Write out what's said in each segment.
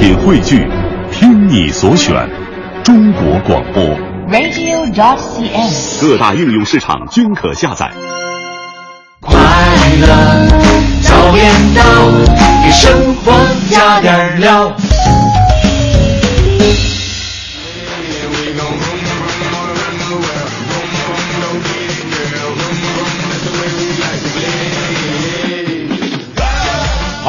品汇聚，听你所选，中国广播。radio.cn。各大应用市场均可下载。快乐早点到，给生活加点料。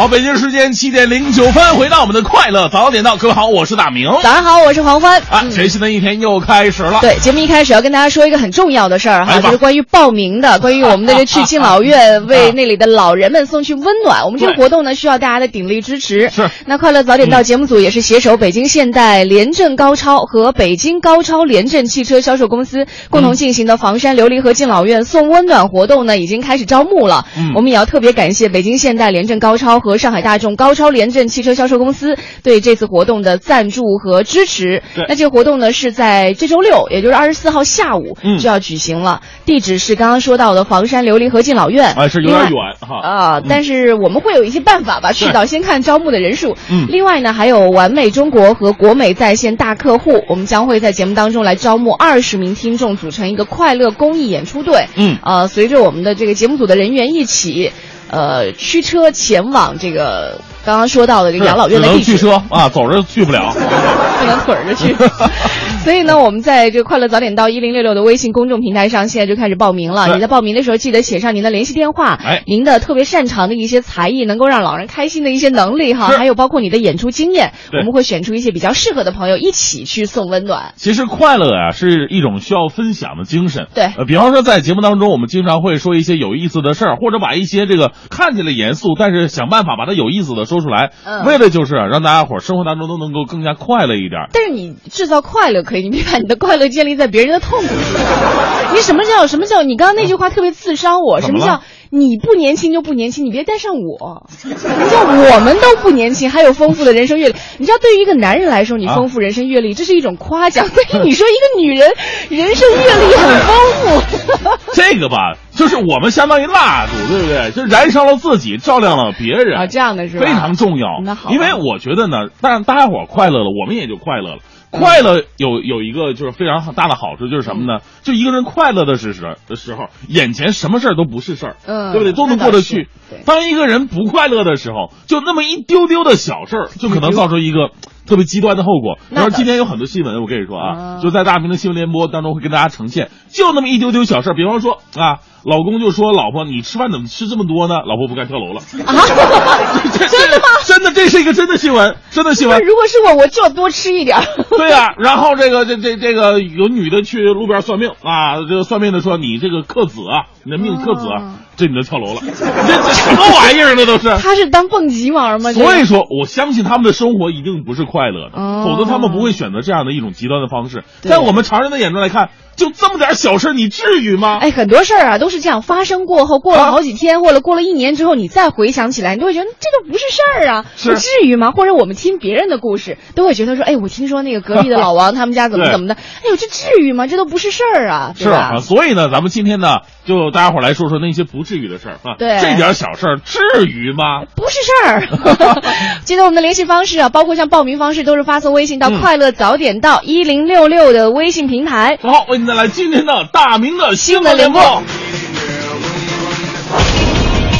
好，北京时间七点零九分，回到我们的快乐早点到，各位好，我是大明。早上好，我是黄欢。啊，全新的一天又开始了。对，节目一开始要跟大家说一个很重要的事儿哈，就是关于报名的，关于我们的这去敬老院 为那里的老人们送去温暖。我们这个活动呢，需要大家的鼎力支持。是那快乐早点到节目组也是携手北京现代联政高超和北京高超联政汽车销售公司共同进行的房山琉璃河敬老院送温暖活动呢，已经开始招募了。嗯我们也要特别感谢北京现代联政高超和上海大众高超联镇汽车销售公司对这次活动的赞助和支持。对那这个活动呢是在这周六，也就是二十四号下午嗯就要举行了。地址是刚刚说到的房山琉璃河敬老院，啊，是有点远哈。啊，但是我们会有一些办法吧，去到先看招募的人数。嗯另外呢，还有完美中国和国美在线大客户，我们将会在节目当中来招募二十名听众，组成一个快乐公益演出队。嗯呃，随着我们的这个节目组的人员一起，呃，驱车前往这个刚刚说到的这个养老院的只能地址。去车啊，走着去不了。不能腿儿着去。所以呢，我们在这个快乐早点到一零六六的微信公众平台上，现在就开始报名了。你在报名的时候，记得写上您的联系电话，哎您的特别擅长的一些才艺，能够让老人开心的一些能力哈，还有包括你的演出经验，我们会选出一些比较适合的朋友一起去送温暖。其实快乐啊、是一种需要分享的精神。对呃，比方说在节目当中，我们经常会说一些有意思的事儿，或者把一些这个看起来严肃，但是想办法把它有意思的说出来，嗯为了就是啊让大家伙儿生活当中都能够更加快乐一点儿。但是你制造快乐可以，你别把你的快乐建立在别人的痛苦之上。你什么叫什么叫？你刚刚那句话特别刺伤我。什么叫你不年轻就不年轻？你别带上我。你像我们都不年轻，还有丰富的人生阅历？你知道，对于一个男人来说，你啊丰富人生阅历，这是一种夸奖；对于你说一个女人，人生阅历很丰富。这个吧，就是我们相当于蜡烛，对不对？就燃烧了自己，照亮了别人啊，这样的是吧？非常重要。那好因为我觉得呢，但大家伙快乐了，我们也就快乐了。快乐有有一个就是非常大的好处，就是什么呢？就一个人快乐的时时的时候，眼前什么事儿都不是事儿，嗯对不对？都能过得去。当一个人不快乐的时候，就那么一丢丢的小事儿，就可能造成一个特别极端的后果。然后今天有很多新闻，我跟你说啊，啊就在大明的新闻联播当中会跟大家呈现，就那么一丢丢小事儿。比方说啊，老公就说老婆，你吃饭怎么吃这么多呢？老婆不敢跳楼了。啊，真的吗？真的，这是一个真的新闻，真的新闻。如果是我，我就要多吃一点。对呀、然后这个这这这个有女的去路边算命啊，这个算命的说你这个克子啊，你的命克子啊，这女的跳楼了，这这什么玩意儿呢？都是。他是当蹦极玩吗？所以说，我相信他们的生活一定不是快乐的，哦否则他们不会选择这样的一种极端的方式。在我们常人的眼中来看，就这么点小事，你至于吗？哎，很多事儿啊都是这样，发生过后，过了啊好几天，或者过了一年之后，你再回想起来，你都会觉得这个不是事儿啊，是不至于吗？或者我们听别人的故事，都会觉得说，哎，我听说那个隔壁的老王他们家怎么怎么的，哎呦，这至于吗？这都不是事儿啊？是啊，所以呢，咱们今天呢，就大家伙儿来说说那些不至于的事儿啊。对这点小事儿至于吗？不是事儿，记得我们的联系方式啊，包括像报名方式，都是发送微信到嗯“快乐早点到一零六六”的微信平台。好，为您带来今天的大明的新闻联播。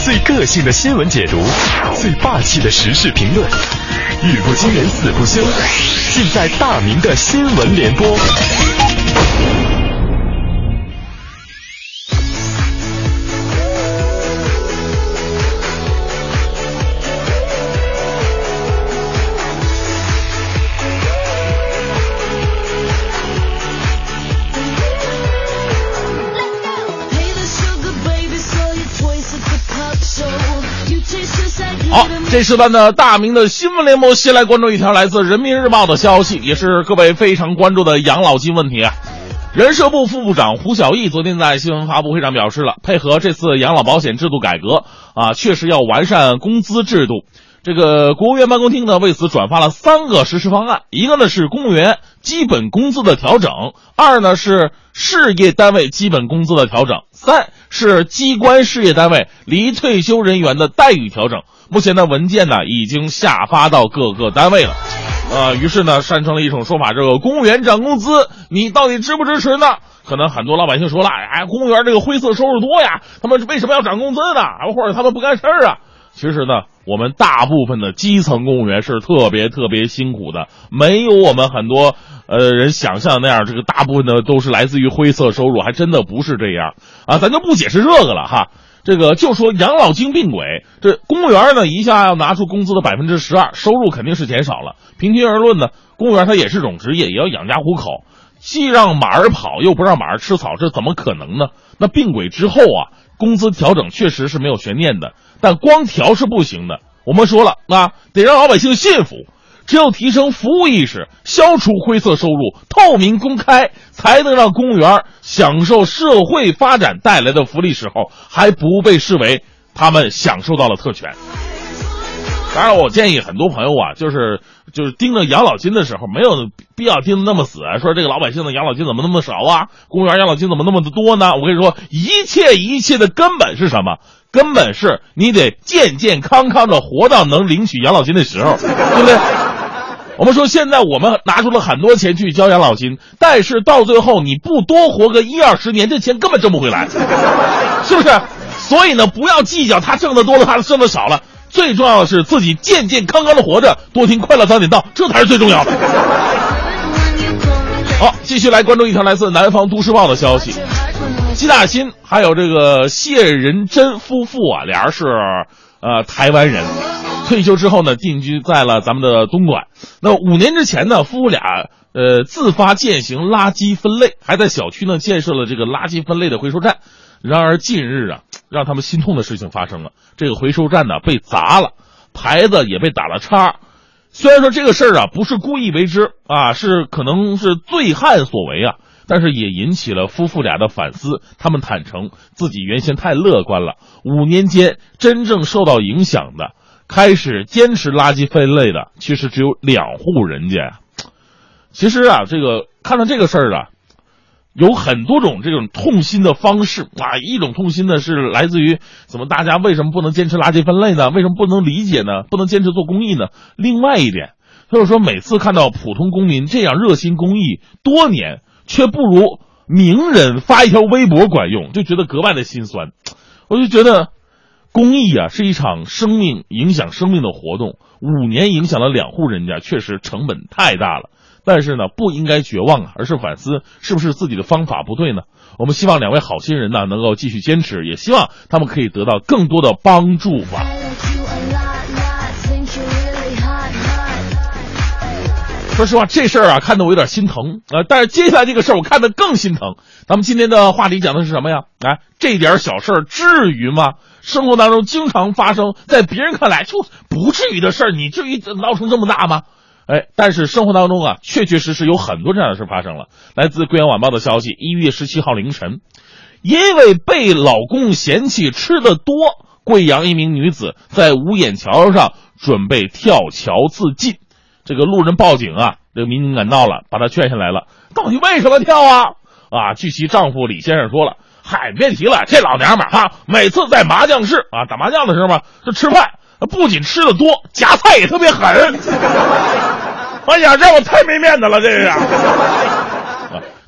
最个性的新闻解读，最霸气的时事评论，语不惊人死不休，尽在大明的新闻联播。这时段的大明的新闻联播，先来关注一条来自《人民日报》的消息，也是各位非常关注的养老金问题啊。人社部副部长胡小义昨天在新闻发布会上表示了，配合这次养老保险制度改革啊，确实要完善工资制度。这个国务院办公厅呢为此转发了三个实施方案，一个呢是公务员基本工资的调整，二呢是事业单位基本工资的调整，三是机关事业单位离退休人员的待遇调整。目前呢文件呢已经下发到各个单位了。啊，于是呢，产生了一种说法，这个公务员涨工资，你到底支不支持呢？可能很多老百姓说了，哎，公务员这个灰色收入多呀，他们为什么要涨工资呢？或者他们不干事儿啊？其实呢，我们大部分的基层公务员是特别特别辛苦的，没有我们很多呃人想象那样，这个大部分的都是来自于灰色收入，还真的不是这样啊。咱就不解释这个了哈。这个就说养老金并轨，这公务员呢一下要拿出工资的百分之十二，收入肯定是减少了。平均而论呢，公务员他也是种职业，也要养家糊口，既让马儿跑，又不让马儿吃草，这怎么可能呢？那并轨之后啊，工资调整确实是没有悬念的，但光调是不行的。我们说了那，得让老百姓信服。只有提升服务意识，消除灰色收入，透明公开，才能让公务员享受社会发展带来的福利时候，还不被视为他们享受到了特权。当然，我建议很多朋友啊，就是就是盯着养老金的时候，没有必要盯得那么死，说这个老百姓的养老金怎么那么少啊？公务员养老金怎么那么的多呢？我跟你说，一切一切的根本是什么？根本是你得健健康康的活到能领取养老金的时候，对不对？我们说，现在我们拿出了很多钱去交养老金，但是到最后你不多活个一二十年，这钱根本挣不回来，是不是？所以呢，不要计较他挣的多了，他挣的少了，最重要的是自己健健康康的活着，多听快乐早点到，这才是最重要的。好，继续来关注一条来自南方都市报的消息，季大新还有这个谢仁珍夫妇啊，俩人是呃台湾人。退休之后呢，定居在了咱们的东莞。那五年之前呢，夫妇俩呃自发践行垃圾分类，还在小区呢建设了这个垃圾分类的回收站。然而近日啊，让他们心痛的事情发生了，这个回收站呢被砸了，牌子也被打了叉。虽然说这个事儿啊不是故意为之啊，是可能是醉汉所为啊，但是也引起了夫妇俩的反思。他们坦诚自己原先太乐观了，五年间真正受到影响的。开始坚持垃圾分类的，其实只有两户人家。其实啊，这个看到这个事儿啊，有很多种这种痛心的方式啊。一种痛心的是来自于怎么大家为什么不能坚持垃圾分类呢？为什么不能理解呢？不能坚持做公益呢？另外一点就是说，每次看到普通公民这样热心公益多年，却不如名人发一条微博管用，就觉得格外的心酸。我就觉得。公益啊，是一场生命影响生命的活动。五年影响了两户人家，确实成本太大了。但是呢，不应该绝望啊，而是反思是不是自己的方法不对呢？我们希望两位好心人呢能够继续坚持，也希望他们可以得到更多的帮助吧。说实话，这事儿啊，看得我有点心疼啊。但是接下来这个事儿，我看得更心疼。咱们今天的话题讲的是什么呀？哎，这点小事儿至于吗？生活当中经常发生，在别人看来就不至于的事儿，你至于闹成这么大吗？哎，但是生活当中啊，确确实实有很多这样的事发生了。来自《贵阳晚报》的消息，一月十七号凌晨，因为被老公嫌弃吃的多，贵阳一名女子在五眼桥上准备跳桥自尽。这个路人报警啊，这个民警赶到了，把她劝下来了。到底为什么跳啊？啊，据其丈夫李先生说了，嗨，别提了，这老娘们哈，每次在麻将室啊打麻将的时候嘛，就吃饭不仅吃的多，夹菜也特别狠。哎呀，让我太没面子了，这是。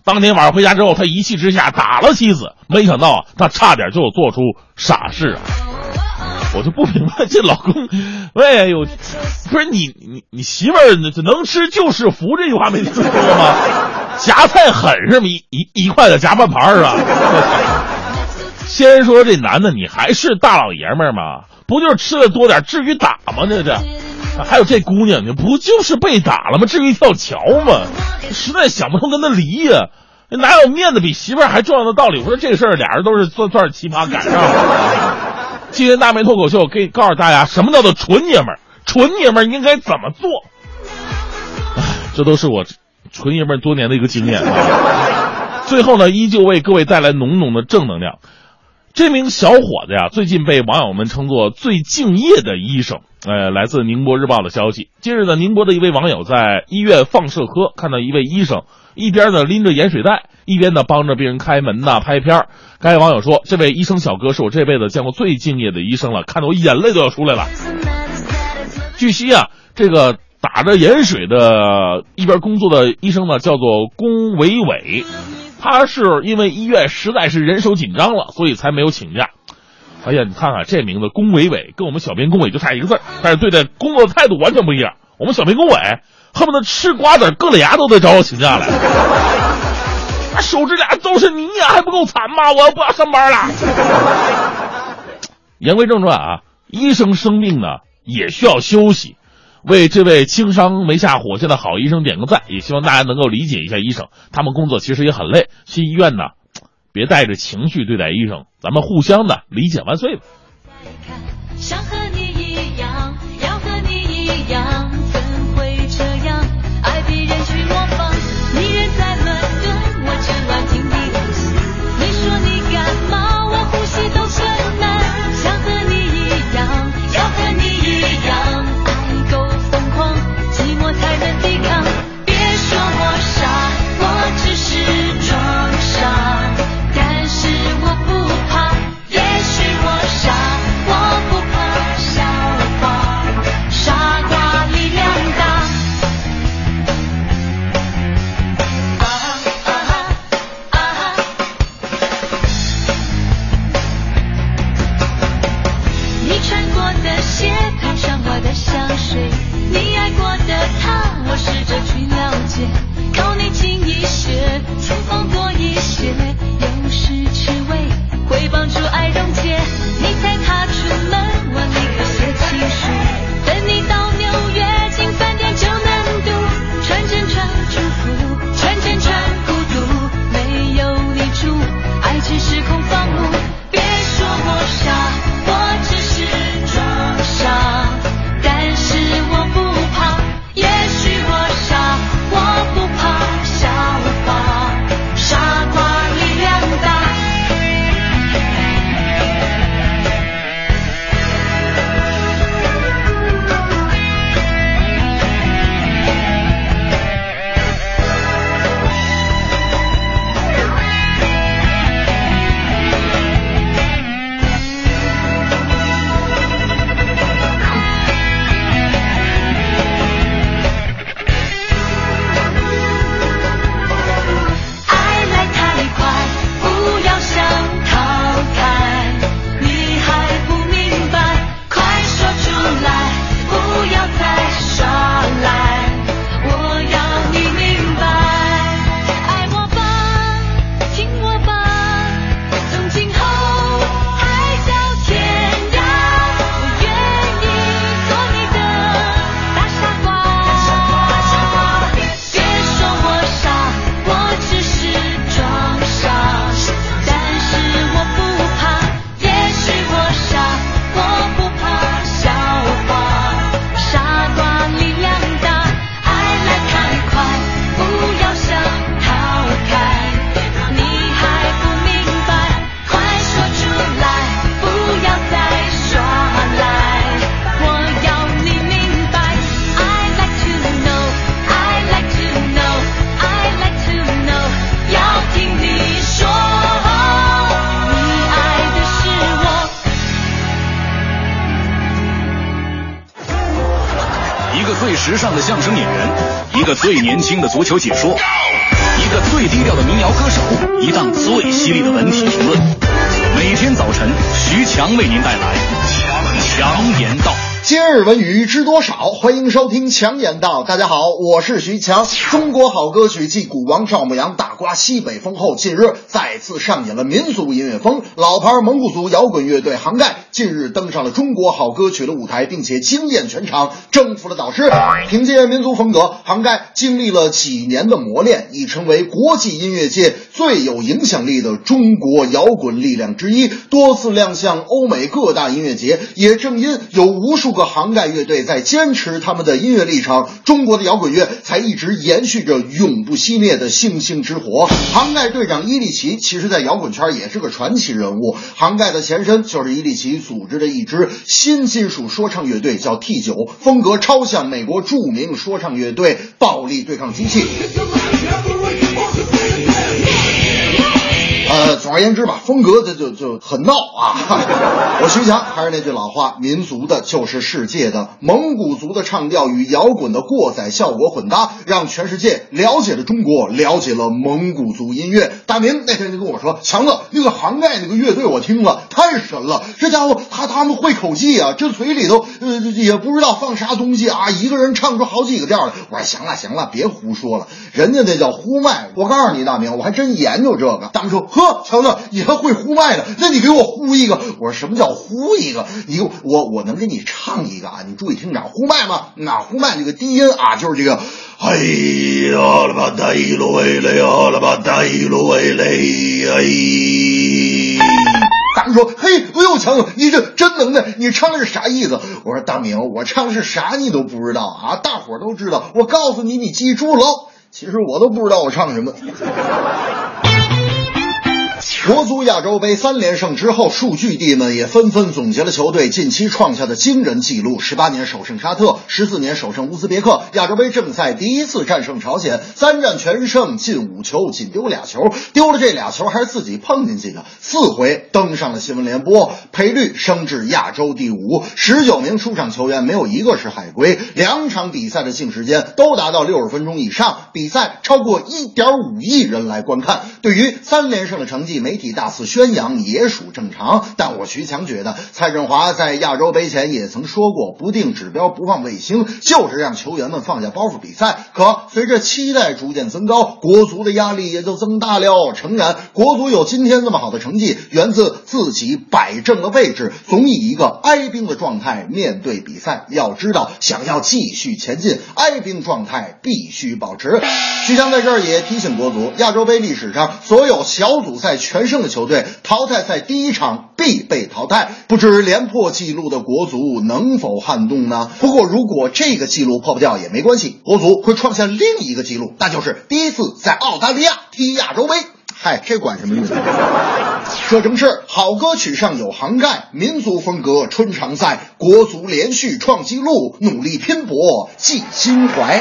当天晚上回家之后，他一气之下打了妻子，没想到啊，他差点就做出傻事啊。我就不明白这老公，哎呦，不是你你你媳妇儿能吃就是福这句话没听说过吗？夹菜狠是吗？一一一块的夹半盘是吧？先说这男的，你还是大老爷们儿吗？不就是吃的多点，至于打吗？这这，还有这姑娘，你不就是被打了吗？至于跳桥吗？实在想不通跟他离呀，哪有面子比媳妇儿还重要的道理？我说这事儿俩人都是算算是奇葩赶上了。今天大梅脱口秀可以告诉大家，什么叫做纯爷们儿？纯爷们儿应该怎么做？唉，这都是我纯爷们儿多年的一个经验。最后呢，依旧为各位带来浓浓的正能量。这名小伙子呀，最近被网友们称作最敬业的医生。呃，来自宁波日报的消息，近日呢，宁波的一位网友在医院放射科看到一位医生。一边呢拎着盐水袋，一边呢帮着病人开门呐拍片儿。该网友说：“这位医生小哥是我这辈子见过最敬业的医生了，看得我眼泪都要出来了。”据悉啊，这个打着盐水的一边工作的医生呢，叫做龚伟伟，他是因为医院实在是人手紧张了，所以才没有请假。哎呀，你看看这名字龚伟伟，跟我们小编龚伟就差一个字，但是对待工作的态度完全不一样。我们小编龚伟恨不得吃瓜子硌了牙都得找我请假来。手指俩都是泥呀，还不够惨吗？我要不要上班了。言归正传啊，医生生病呢也需要休息。为这位轻伤没下火线的好医生点个赞，也希望大家能够理解一下医生，他们工作其实也很累。去医院呢，别带着情绪对待医生，咱们互相的理解万岁吧。想和你最年轻的足球解说，一个最低调的民谣歌手，一档最犀利的文体评论。每天早晨，徐强为您带来强言道。今日文娱知多少？欢迎收听强言道。大家好，我是徐强。中国好歌曲继古王赵牧阳大刮西北风后，近日再次上演了民族音乐风。老牌蒙古族摇滚乐队杭盖近日登上了中国好歌曲的舞台，并且惊艳全场，征服了导师。凭借民族风格，杭盖经历了几年的磨练，已成为国际音乐界最有影响力的中国摇滚力量之一，多次亮相欧美各大音乐节。也正因有无数个杭盖乐队在坚持他们的音乐立场，中国的摇滚乐才一直延续着永不熄灭的星星之火。杭盖队长伊利奇，其实在摇滚圈也是个传奇人物。杭盖的前身就是伊利奇组织的一支新金属说唱乐队，叫 T 九，风格超像美国著名说唱乐队暴力对抗机器。呃，总而言之吧，风格这就就很闹啊。我徐强还是那句老话，民族的就是世界的，蒙古族的唱调与摇滚的过载效果混搭，让全世界了解了中国，了解了蒙古族音乐。大明那天就跟我说，强子，那个杭盖那个乐队我听了，太神了，这家伙他他们会口技啊，这嘴里头呃也不知道放啥东西啊，一个人唱出好几个调来。我说行了行了，别胡说了，人家那叫呼麦。我告诉你，大明，我还真研究这个。大明说，呵，强子，你还会呼麦呢？那你给我呼一个。我说什么叫呼一个？你给我我我能给你唱一个啊？你注意听着，呼麦吗？那呼麦这个低音啊，就是这个。哎呀了吧，大一路喂嘞呀了吧，大一路喂嘞哎。大明说：“嘿，哎呦，强子，你这真能耐！你唱的是啥意思？”我说：“大明，我唱的是啥你都不知道啊？大伙都知道。我告诉你，你记住喽。其实我都不知道我唱什么。”国足亚洲杯三连胜之后，数据帝们也纷纷总结了球队近期创下的惊人纪录：十八年首胜沙特，十四年首胜乌兹别克。亚洲杯正赛第一次战胜朝鲜，三战全胜，进五球，仅丢俩球，丢了这俩球还是自己碰进去的。四回登上了新闻联播，赔率升至亚洲第五。十九名出场球员没有一个是海归，两场比赛的净时间都达到六十分钟以上，比赛超过一点五亿人来观看。对于三连胜的成绩没，媒体大肆宣扬也属正常，但我徐强觉得，蔡振华在亚洲杯前也曾说过，不定指标不放卫星，就是让球员们放下包袱比赛。可随着期待逐渐增高，国足的压力也就增大了。诚然，国足有今天这么好的成绩，源自自己摆正了位置，总以一个哀兵的状态面对比赛。要知道，想要继续前进，哀兵状态必须保持。徐强在这儿也提醒国足，亚洲杯历史上所有小组赛全胜的球队，淘汰赛第一场必被淘汰。不知连破纪录的国足能否撼动呢？不过，如果这个纪录破不掉也没关系，国足会创下另一个纪录，那就是第一次在澳大利亚踢亚洲杯。嗨，这管什么用？说正是好歌曲上有涵盖，民族风格春常在，国足连续创纪录，努力拼搏记心怀。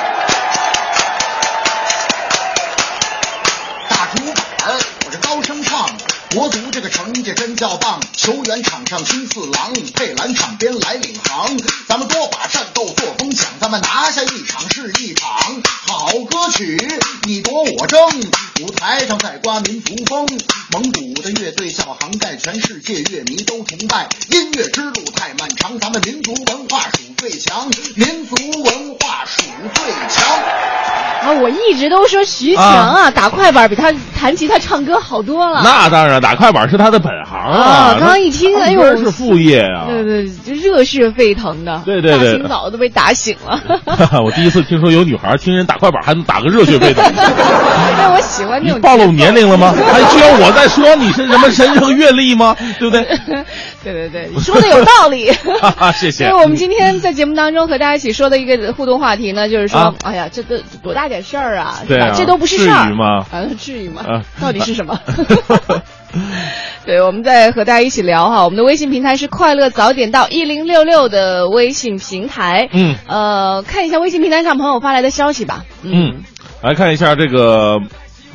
大竹板，我这高声唱，国足这个成绩真叫棒，球员场上金四郎，佩兰场边来领航，咱们多把战斗作风抢，咱们拿下一场是一场。好歌曲，你夺我争，舞台上在刮民族风，蒙古的乐队叫杭盖，全世界乐迷都崇拜。音乐之路太漫长，咱们民族文化属最强，民族文化属最强。啊，我一直都说徐强啊，打快板比他弹吉他唱歌好多了。那当然，打快板是他的本行啊。刚刚一听，哎呦，是副业啊。对对，就热血沸腾的。对对对，大清早都被打醒了。我第一次听说有女孩听人打快板还能打个热血沸腾。那我喜欢这种。暴露年龄了吗？还 需要我再说你是什么人生阅历吗？对不对？对对对，你说的有道理。谢谢。因为我们今天在节目当中和大家一起说的一个互动话题呢，就是说，哎呀，这都多大点事儿啊？对啊，这都不是事儿吗？啊，至于吗？到底是什么？对，我们在和大家一起聊哈。我们的微信平台是快乐早点到一零六六的微信平台。嗯，呃，看一下微信平台上朋友发来的消息吧。嗯，来看一下这个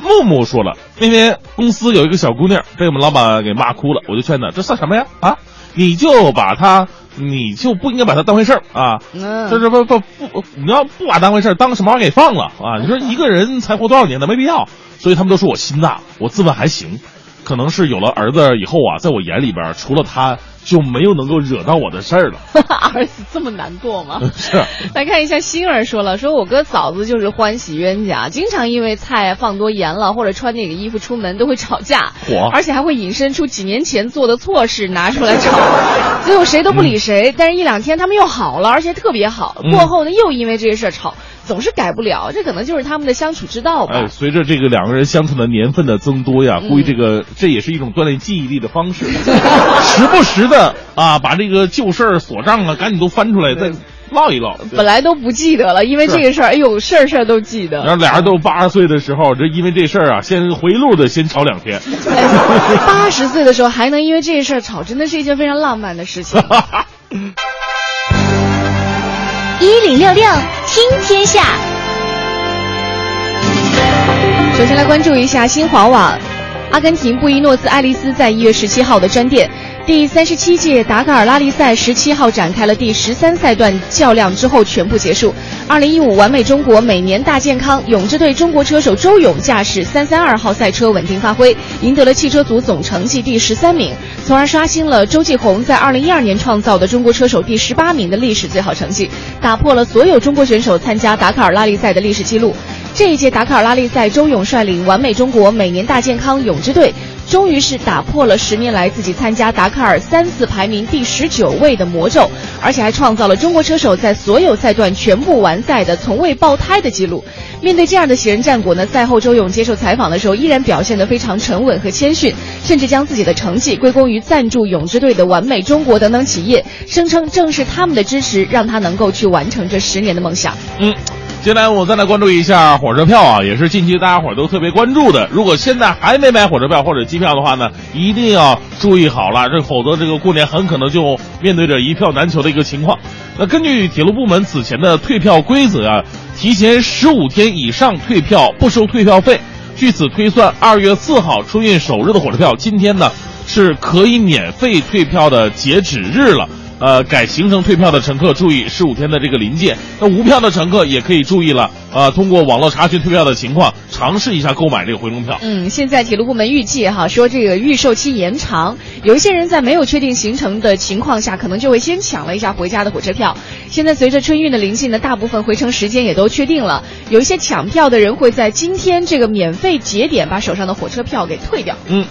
木木说了，那天公司有一个小姑娘被我们老板给骂哭了，我就劝她，这算什么呀？啊，你就把她，你就不应该把她当回事儿啊。这，这是不不不，你要不把当回事儿，当什么玩意儿给放了啊？你说一个人才活多少年呢？没必要。所以他们都说我心大，我自问还行。可能是有了儿子以后啊，在我眼里边，除了他就没有能够惹到我的事儿了。儿子这么难过吗？是。来看一下，星儿说了，说我哥嫂子就是欢喜冤家，经常因为菜放多盐了，或者穿哪个衣服出门都会吵架，火，而且还会引申出几年前做的错事拿出来吵，最后谁都不理谁。但是一两天他们又好了，而且特别好。过后呢，又因为这些事儿吵。总是改不了，这可能就是他们的相处之道吧。哎，随着这个两个人相处的年份的增多呀，估计这个这也是一种锻炼记忆力的方式，时不时的啊，把这个旧事儿锁账啊，赶紧都翻出来再唠一唠。本来都不记得了，因为这个事儿，哎呦，事儿事儿都记得。然后俩人都八十岁的时候，这因为这事儿啊，先回路的先吵两天。八十岁的时候还能因为这事儿吵，真的是一件非常浪漫的事情。一零六六听天下。首先来关注一下新华网。阿根廷布宜诺斯艾利斯在一月十七号的专电。第三十七届达喀尔拉力赛十七号展开了第十三赛段较量之后全部结束。二零一五完美中国每年大健康，勇之队中国车手周勇驾驶三三二号赛车稳定发挥，赢得了汽车组总成绩第十三名，从而刷新了周继红在二零一二年创造的中国车手第十八名的历史最好成绩，打破了所有中国选手参加达喀尔拉力赛的历史记录。这一届达喀尔拉力赛，周勇率领完美中国每年大健康勇之队。终于是打破了十年来自己参加达喀尔三次排名第十九位的魔咒，而且还创造了中国车手在所有赛段全部完赛的从未爆胎的记录。面对这样的喜人战果呢，赛后周勇接受采访的时候依然表现得非常沉稳和谦逊，甚至将自己的成绩归功于赞助勇之队的完美中国等等企业，声称正是他们的支持让他能够去完成这十年的梦想。嗯。接下来我再来关注一下火车票啊，也是近期大家伙都特别关注的。如果现在还没买火车票或者机票的话呢，一定要注意好了，这否则这个过年很可能就面对着一票难求的一个情况。那根据铁路部门此前的退票规则啊，提前十五天以上退票不收退票费。据此推算，二月四号春运首日的火车票，今天呢是可以免费退票的截止日了。呃，改行程退票的乘客注意十五天的这个临界。那无票的乘客也可以注意了，呃，通过网络查询退票的情况，尝试一下购买这个回笼票。嗯，现在铁路部门预计哈，说这个预售期延长，有一些人在没有确定行程的情况下，可能就会先抢了一下回家的火车票。现在随着春运的临近呢，大部分回程时间也都确定了，有一些抢票的人会在今天这个免费节点把手上的火车票给退掉。嗯。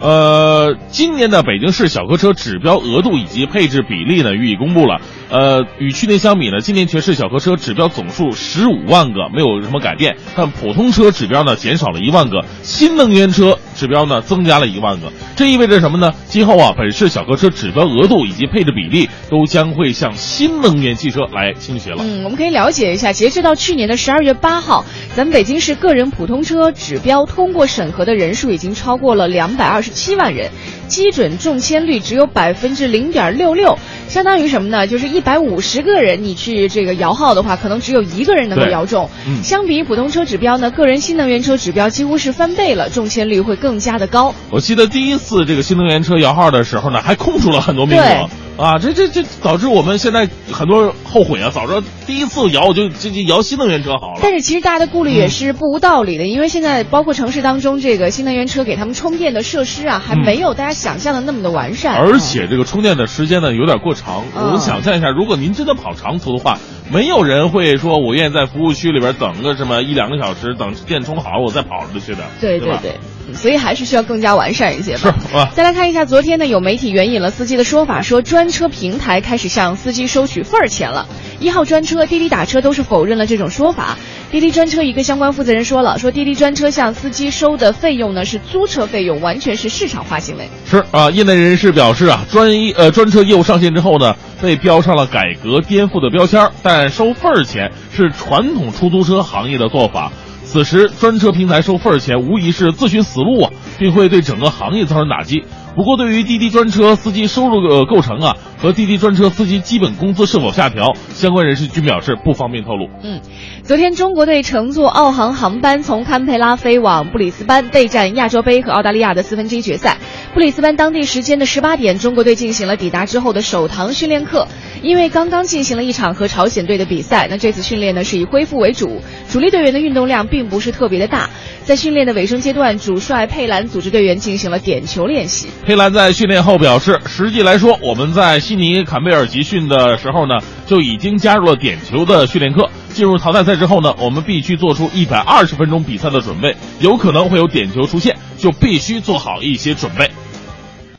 呃，今年的北京市小客车指标额度以及配置比例呢，予以公布了。呃，与去年相比呢，今年全市小客车指标总数十五万个，没有什么改变。但普通车指标呢，减少了一万个，新能源车指标呢，增加了一万个。这意味着什么呢？今后啊，本市小客车指标额度以及配置比例都将会向新能源汽车来倾斜了。嗯，我们可以了解一下，截至到去年的十二月八号，咱们北京市个人普通车指标通过审核的人数已经超过了两百二十七万人。基准中签率只有百分之零点六六，相当于什么呢？就是一百五十个人你去这个摇号的话，可能只有一个人能够摇中。相比普通车指标呢，个人新能源车指标几乎是翻倍了，中签率会更加的高。我记得第一次这个新能源车摇号的时候呢，还空出了很多名额。啊，这这这导致我们现在很多人后悔啊！早知道第一次摇我就就就摇新能源车好了。但是其实大家的顾虑也是不无道理的，因为现在包括城市当中这个新能源车给他们充电的设施啊，还没有大家想象的那么的完善。而且这个充电的时间呢有点过长。我们想象一下，如果您真的跑长途的话，没有人会说我愿意在服务区里边等个什么一两个小时，等电充好了我再跑出去的。对对对。所以还是需要更加完善一些吧。是再来看一下，昨天呢有媒体援引了司机的说法，说专车平台开始向司机收取份儿钱了。一号专车、滴滴打车都是否认了这种说法。滴滴专车一个相关负责人说了，说滴滴专车向司机收的费用呢是租车费用，完全是市场化行为。是啊，业内人士表示啊，专一呃专车业务上线之后呢，被标上了改革颠覆的标签，但收份儿钱是传统出租车行业的做法。此时，专车平台收份儿钱无疑是自寻死路啊，并会对整个行业造成打击。不过，对于滴滴专车司机收入的构成啊，和滴滴专车司机基本工资是否下调，相关人士均表示不方便透露。嗯，昨天中国队乘坐澳航航班从堪培拉飞往布里斯班备战亚洲杯和澳大利亚的四分之一决赛。布里斯班当地时间的十八点，中国队进行了抵达之后的首堂训练课。因为刚刚进行了一场和朝鲜队的比赛，那这次训练呢是以恢复为主，主力队员的运动量并不是特别的大。在训练的尾声阶段，主帅佩兰组织队员进行了点球练习。佩兰在训练后表示，实际来说，我们在悉尼坎贝尔集训的时候呢，就已经加入了点球的训练课。进入淘汰赛之后呢，我们必须做出一百二十分钟比赛的准备，有可能会有点球出现，就必须做好一些准备。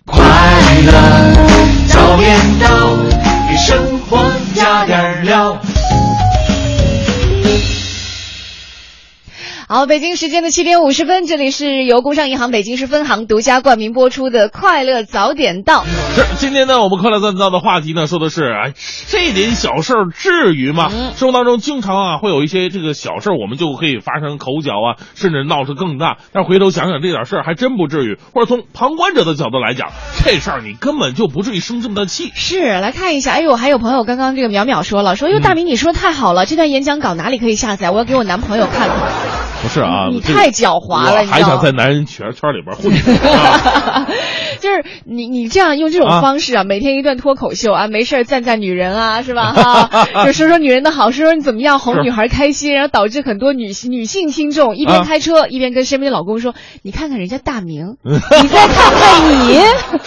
快乐早点到。给生活加点料。好，北京时间的七点五十分，这里是由工商银行北京市分行独家冠名播出的《快乐早点到》。是，今天呢，我们《快乐早点到》的话题呢，说的是，哎，这点小事儿至于吗？生活当中经常啊，会有一些这个小事儿，我们就可以发生口角啊，甚至闹得更大。但回头想想，这点事儿还真不至于。或者从旁观者的角度来讲，这事儿你根本就不至于生这么大气。是，来看一下，哎呦，还有朋友刚刚这个淼淼说了，说，哟，大明你说的太好了，这段演讲稿哪里可以下载？我要给我男朋友看看。不是啊，你太狡猾了还想在男人圈圈里边混啊 就是你你这样用这种啊方式啊，每天一段脱口秀啊，没事儿赞赞女人啊，是吧？哈，就说说女人的好，说说你怎么样哄女孩开心，然后导致很多女性女性听众一边啊开车、一边跟身边的老公说：“你看看人家大明，你再看看你。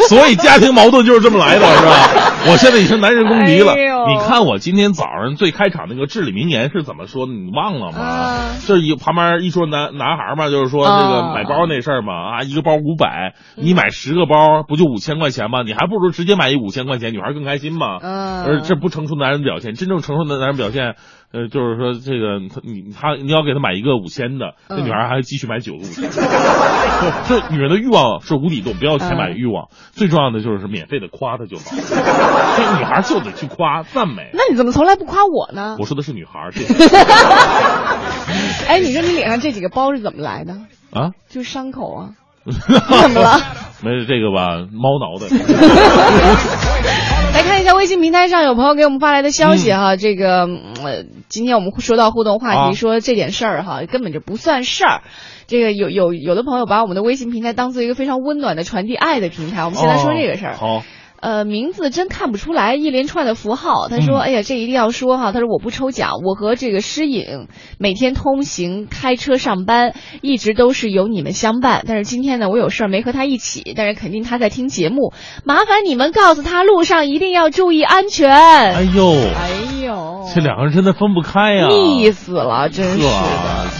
所以家庭矛盾就是这么来的，是吧？我现在已经男人公敌了。哎你看我今天早上最开场那个至理名言是怎么说的？你忘了吗？啊就是一旁边一说男男孩嘛，就是说这个哦买包那事儿嘛，啊，一个包五百，你买十个包不就五千块钱吗？你还不如直接买一五千块钱，女孩更开心嘛。嗯而这不成熟男人表现，真正成熟的男人表现，呃，就是说这个他你他你要给他买一个五千的，那嗯女孩还继续买九个五千。这女人的欲望是无底洞，不要钱买欲望。最重要的就是免费的夸她就好。这女孩就得去夸赞美。那你怎么从来不夸我呢？我说的是女孩，这 哎，你说你脸上这几个包是怎么来的？啊，就是伤口啊。怎么了？没事，这个吧，猫挠的。来看一下微信平台上有朋友给我们发来的消息哈，这个嗯呃，今天我们说到互动话题，啊说这点事儿哈根本就不算事儿。这个有有有的朋友把我们的微信平台当做一个非常温暖的传递爱的平台，我们先来说这个事儿。哦好，呃，名字真看不出来，一连串的符号。他说：“嗯哎呀，这一定要说哈。”他说：“我不抽奖，我和这个诗颖每天通行、开车上班，一直都是有你们相伴。但是今天呢，我有事儿没和他一起，但是肯定他在听节目。麻烦你们告诉他，路上一定要注意安全。”哎呦，哎呦，这两个人真的分不开呀、腻死了，真是的。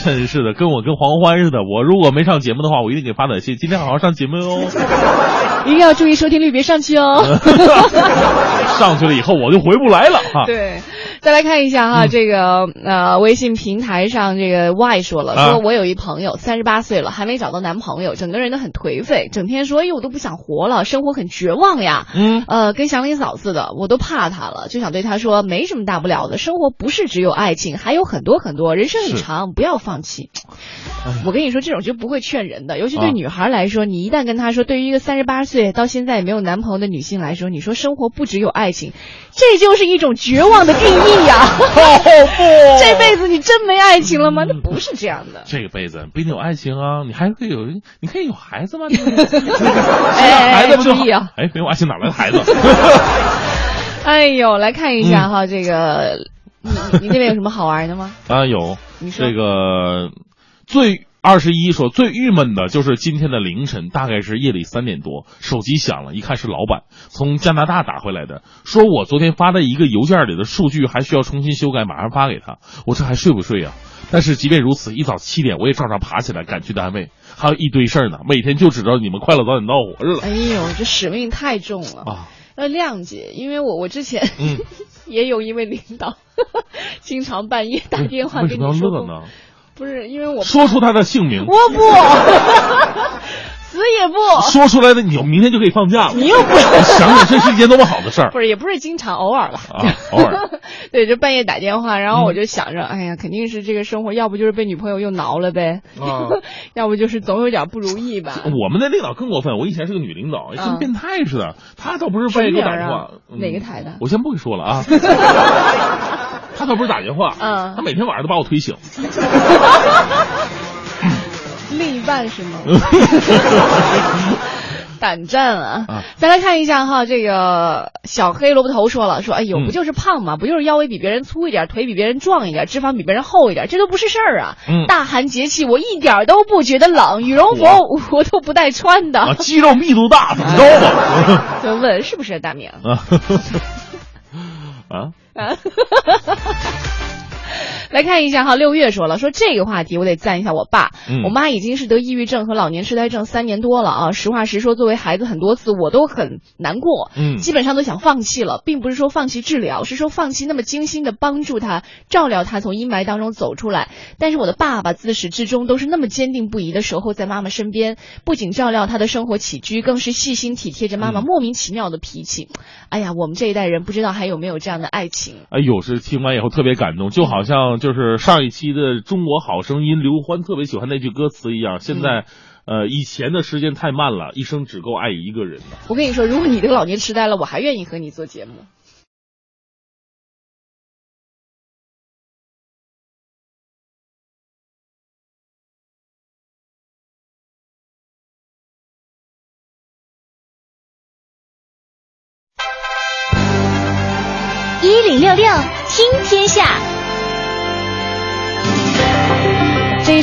真是的，跟我跟黄欢似的。我如果没上节目的话，我一定给发短信。今天好好上节目哟。一定要注意收听率，别上去哦。上去了以后我就回不来了哈。对，再来看一下哈，嗯。这个呃，微信平台上这个 Y 说了，啊。说我有一朋友三十八岁了，还没找到男朋友，整个人都很颓废，整天说，哎呦，我都不想活了，生活很绝望呀。嗯，呃，跟祥林嫂似的，我都怕他了，就想对他说，没什么大不了的，生活不是只有爱情，还有很多很多，人生很长，不要放弃。哎我跟你说，这种就不会劝人的，尤其对啊。女孩来说，你一旦跟她说，对于一个三十八岁到现在也没有男朋友的女性来说，你说生活不只有爱情，这就是一种绝望的定义呀、这辈子你真没爱情了吗？那不是这样的。这个辈子不一定有爱情啊，你还可以有，你可以有孩子吗？你 哎孩子不就好注意啊！哎，没有爱情哪来的孩子？哎呦，来看一嗯下哈，这个你你那边有什么好玩的吗？啊，有你说这个最二十一说最郁闷的就是今天的凌晨，大概是夜里三点多，手机响了，一看是老板从加拿大打回来的，说我昨天发的一个邮件里的数据还需要重新修改，马上发给他。我这还睡不睡呀、但是即便如此，一早七点我也照常爬起来赶去单位，还有一堆事儿呢，每天就知道你们快乐早点到活着了哎呦，这使命太重了。啊。要谅解，因为我我之前嗯，也有一位领导，经常半夜打电话为什么要乐呢？不是因为我说出他的姓名，我不，死也不。说出来的你明天就可以放假了。你又不想想这是一件多么好的事儿不是，也不是经常，偶尔了。啊！偶尔，对，就半夜打电话，然后嗯我就想着，哎呀，肯定是这个生活，要不就是被女朋友又挠了呗，啊 要不就是总有点不如意吧。我们的领导更过分，我以前是个女领导，嗯跟变态似的。她倒不是半夜给我打电话哪个台的我先不给说了啊。他倒不是打电话，嗯她每天晚上都把我推醒。另一半是吗？胆战啊！啊再来看一下哈，这个小黑萝卜头说了，说哎呦，嗯不就是胖吗？不就是腰围比别人粗一点，腿比别人壮一点，脂肪比别人厚一点，这都不是事儿啊！嗯大寒节气我一点都不觉得冷，羽绒服我都不带穿的。啊，肌肉密度大，怎么着吧？就问是不是大明？啊 啊，啊，来看一下哈，六月说了，说这个话题我得赞一下我爸，嗯我妈已经是得抑郁症和老年痴呆症三年多了啊。实话实说，作为孩子很多次我都很难过，嗯基本上都想放弃了，并不是说放弃治疗，是说放弃那么精心的帮助他、照料他从阴霾当中走出来。但是我的爸爸自始至终都是那么坚定不移的守候在妈妈身边，不仅照料她的生活起居，更是细心体贴着妈妈嗯莫名其妙的脾气。哎呀，我们这一代人不知道还有没有这样的爱情。哎呦，是听完以后特别感动，就好像就是上一期的《中国好声音》，刘欢特别喜欢那句歌词一样。现在，呃，以前的时间太慢了，一生只够爱一个人。我跟你说，如果你这个老年痴呆了，我还愿意和你做节目。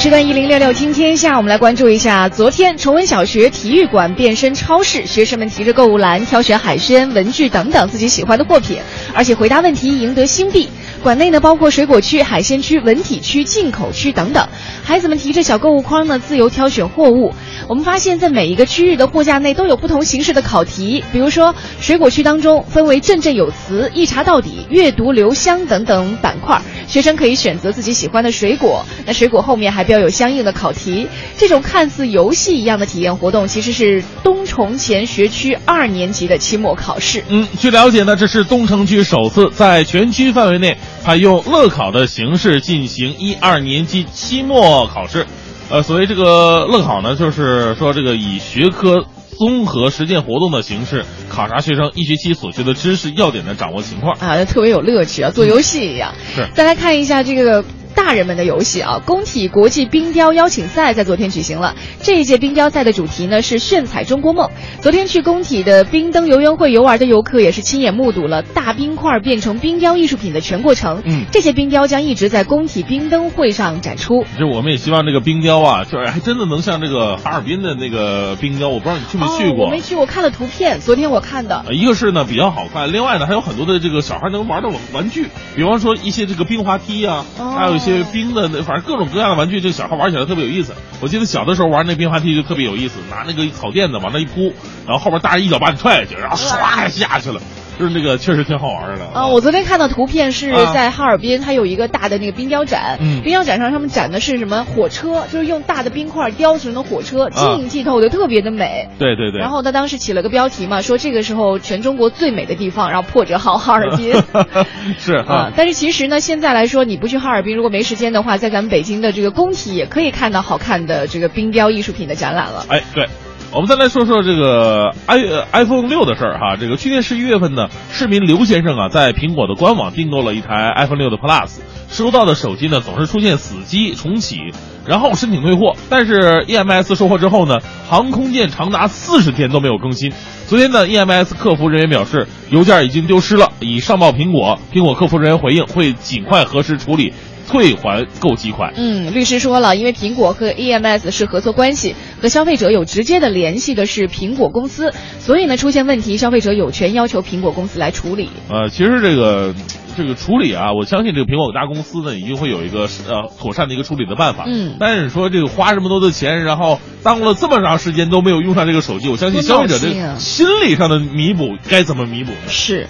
一时段一零六六听天下，我们来关注一下昨天崇文小学体育馆变身超市，学生们提着购物篮挑选海鲜、文具等等自己喜欢的货品，而且回答问题赢得新币。馆内呢包括水果区、海鲜区、文体区、进口区等等。孩子们提着小购物筐呢，自由挑选货物。我们发现，在每一个区域的货架内都有不同形式的考题，比如说水果区当中分为振振有词、一查到底、阅读留香等等板块，学生可以选择自己喜欢的水果。那水果后面还标有相应的考题。这种看似游戏一样的体验活动，其实是东重前学区二年级的期末考试。嗯，据了解呢，这是东城区首次在全区范围内采用乐考的形式进行一二年级期末考试。呃，所谓这个乐考呢，就是说这个以学科综合实践活动的形式考察学生一学期所学的知识要点的掌握情况。啊，特别有乐趣啊，做游戏一样。是再来看一下这个。大人们的游戏啊，工体国际冰雕邀请赛在昨天举行了。这一届冰雕赛的主题呢是炫彩中国梦。昨天去工体的冰灯游园会游玩的游客也是亲眼目睹了大冰块变成冰雕艺术品的全过程。嗯，这些冰雕将一直在工体冰灯会上展出。就我们也希望这个冰雕啊，就是还真的能像这个哈尔滨的那个冰雕，我不知道你去没去过。哦、我没去，我看了图片，昨天我看的。一个是呢比较好看，另外呢还有很多的这个小孩能玩的玩具，比方说一些这个冰滑梯啊，哦、还有一些冰的那。反正各种各样的玩具，这小孩玩起来特别有意思。我记得小的时候玩那冰滑梯就特别有意思，拿那个草垫子往那一铺，然后后边大人一脚把你踹下去，然后唰下去了。就是那个确实挺好玩的啊！我昨天看到图片是在哈尔滨，它有一个大的那个冰雕展，嗯、冰雕展上他们展的是什么火车，就是用大的冰块雕成的火车，晶莹剔透的，特别的美。对对对。然后他当时起了个标题嘛，说这个时候全中国最美的地方，然后破折号哈尔滨。是啊，但是其实呢，现在来说，你不去哈尔滨，如果没时间的话，在咱们北京的这个工体也可以看到好看的这个冰雕艺术品的展览了。哎，对。我们再来说说这个 i iPhone 六的事儿哈。这个去年十一月份呢，市民刘先生啊，在苹果的官网订购了一台 iPhone 六的 Plus，收到的手机呢总是出现死机、重启，然后申请退货，但是 EMS 收货之后呢，航空件长达四十天都没有更新。昨天呢，EMS 客服人员表示邮件已经丢失了，已上报苹果。苹果客服人员回应会尽快核实处理。退还购机款。嗯，律师说了，因为苹果和 EMS 是合作关系，和消费者有直接的联系的是苹果公司，所以呢，出现问题，消费者有权要求苹果公司来处理。呃，其实这个这个处理啊，我相信这个苹果大公司呢，一定会有一个呃妥善的一个处理的办法。嗯，但是说这个花这么多的钱，然后耽误了这么长时间都没有用上这个手机，我相信消费者的心理上的弥补该怎么弥补呢？是。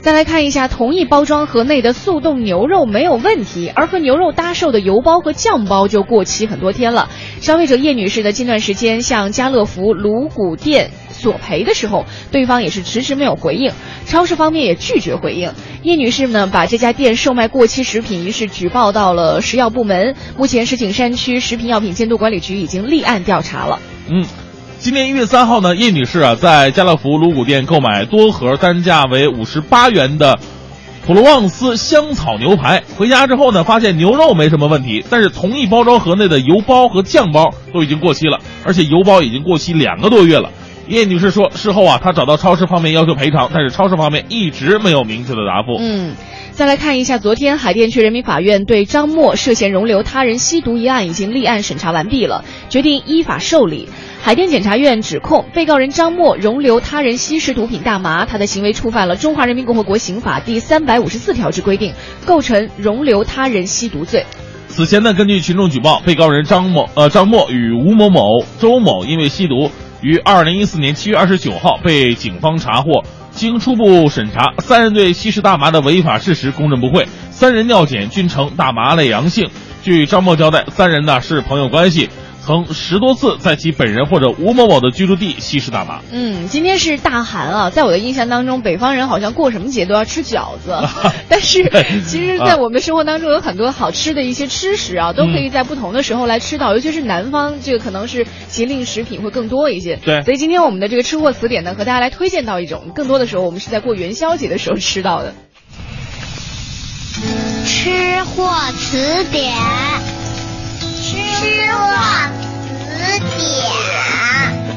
再来看一下，同一包装盒内的速冻牛肉没有问题，而和牛肉搭售的油包和酱包就过期很多天了。消费者叶女士呢，近段时间向家乐福卤骨店索赔的时候，对方也是迟迟没有回应，超市方面也拒绝回应。叶女士呢，把这家店售卖过期食品一事举报到了食药部门，目前石景山区食品药品监督管理局已经立案调查了。嗯。今年一月三号呢，叶女士啊在家乐福卤谷店购买多盒单价为五十八元的普罗旺斯香草牛排，回家之后呢，发现牛肉没什么问题，但是同一包装盒内的油包和酱包都已经过期了，而且油包已经过期两个多月了。叶女士说，事后啊，她找到超市方面要求赔偿，但是超市方面一直没有明确的答复。嗯。再来看一下，昨天海淀区人民法院对张默涉嫌容留他人吸毒一案已经立案审查完毕了，决定依法受理。海淀检察院指控被告人张默容留他人吸食毒品大麻，他的行为触犯了《中华人民共和国刑法》第三百五十四条之规定，构成容留他人吸毒罪。此前呢，根据群众举报，被告人张某呃张默与吴某某、周某因为吸毒，于二零一四年七月二十九号被警方查获。经初步审查，三人对吸食大麻的违法事实供认不讳，三人尿检均呈大麻类阳性。据张默交代，三人呢是朋友关系，曾十多次在其本人或者吴某某的居住地吸食大麻。嗯，今天是大寒啊，在我的印象当中，北方人好像过什么节都要吃饺子，但是其实，在我们的生活当中有很多好吃的一些吃食啊，都可以在不同的时候来吃到，尤其是南方，这个可能是节令食品会更多一些。对，所以今天我们的这个吃货词典呢，和大家来推荐到一种，更多的时候我们是在过元宵节的时候吃到的。吃货词典，吃货词典。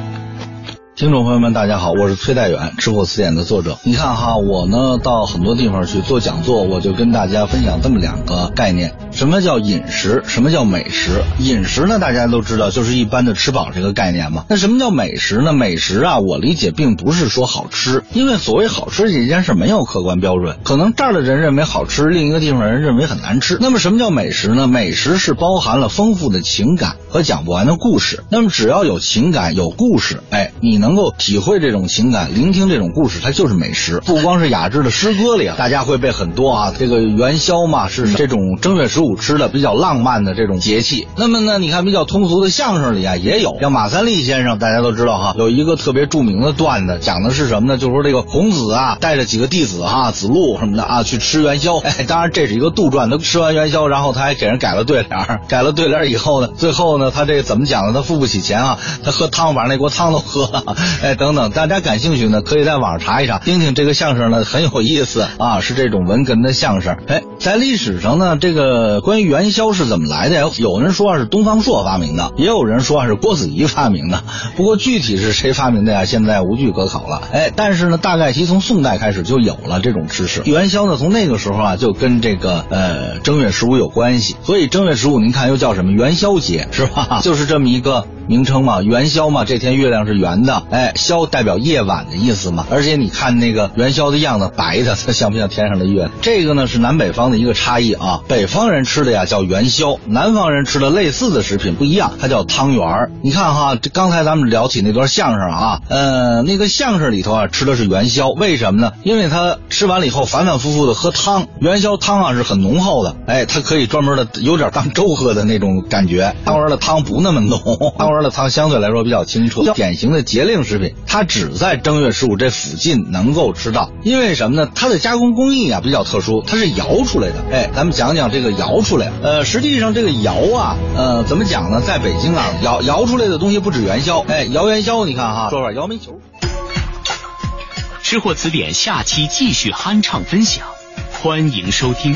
听众朋友们，大家好，我是崔代远，吃货词典的作者。你看哈，我呢到很多地方去做讲座，我就跟大家分享这么两个概念：什么叫饮食，什么叫美食。饮食呢，大家都知道，就是一般的吃饱这个概念嘛。那什么叫美食呢？美食啊，我理解并不是说好吃，因为所谓好吃这件事没有客观标准，可能这儿的人认为好吃，另一个地方人认为很难吃。那么什么叫美食呢？美食是包含了丰富的情感和讲不完的故事。那么只要有情感、有故事，哎，你能够体会这种情感，聆听这种故事，它就是美食。不光是雅致的诗歌里啊，大家会背很多啊。这个元宵嘛，是这种正月十五吃的比较浪漫的这种节气。那么呢，你看比较通俗的相声里啊，也有像马三立先生，大家都知道哈，有一个特别著名的段子，讲的是什么呢？就是说这个孔子啊，带着几个弟子哈，子路什么的啊，去吃元宵。哎，当然这是一个杜撰的。吃完元宵，然后他还给人改了对联，改了对联以后呢，最后呢，他这怎么讲呢？他付不起钱啊，他喝汤把那锅汤都喝了。哎，等等，大家感兴趣呢，可以在网上查一查，听听这个相声呢，很有意思啊，是这种文哏的相声。哎，在历史上呢，这个关于元宵是怎么来的？有有人说啊是东方朔发明的，也有人说啊是郭子仪发明的。不过具体是谁发明的呀？现在无据可考了。哎，但是呢，大概其从宋代开始就有了这种知识。元宵呢，从那个时候啊，就跟这个呃正月十五有关系。所以正月十五，您看又叫什么元宵节，是吧？就是这么一个。名称嘛，元宵嘛，这天月亮是圆的，哎，宵代表夜晚的意思嘛。而且你看那个元宵的样子，白的，它像不像天上的月？这个呢是南北方的一个差异啊。北方人吃的呀叫元宵，南方人吃的类似的食品不一样，它叫汤圆儿。你看哈，这刚才咱们聊起那段相声啊，呃，那个相声里头啊吃的是元宵，为什么呢？因为他吃完了以后反反复复的喝汤，元宵汤啊是很浓厚的，哎，它可以专门的有点当粥喝的那种感觉。汤圆的汤不那么浓，汤圆。的汤相对来说比较清澈，典型的节令食品，它只在正月十五这附近能够吃到。因为什么呢？它的加工工艺啊比较特殊，它是摇出来的。哎，咱们讲讲这个摇出来。呃，实际上这个摇啊，呃，怎么讲呢？在北京啊，摇摇出来的东西不止元宵。哎，摇元宵，你看哈，说说摇煤球。吃货词典下期继续酣畅分享，欢迎收听。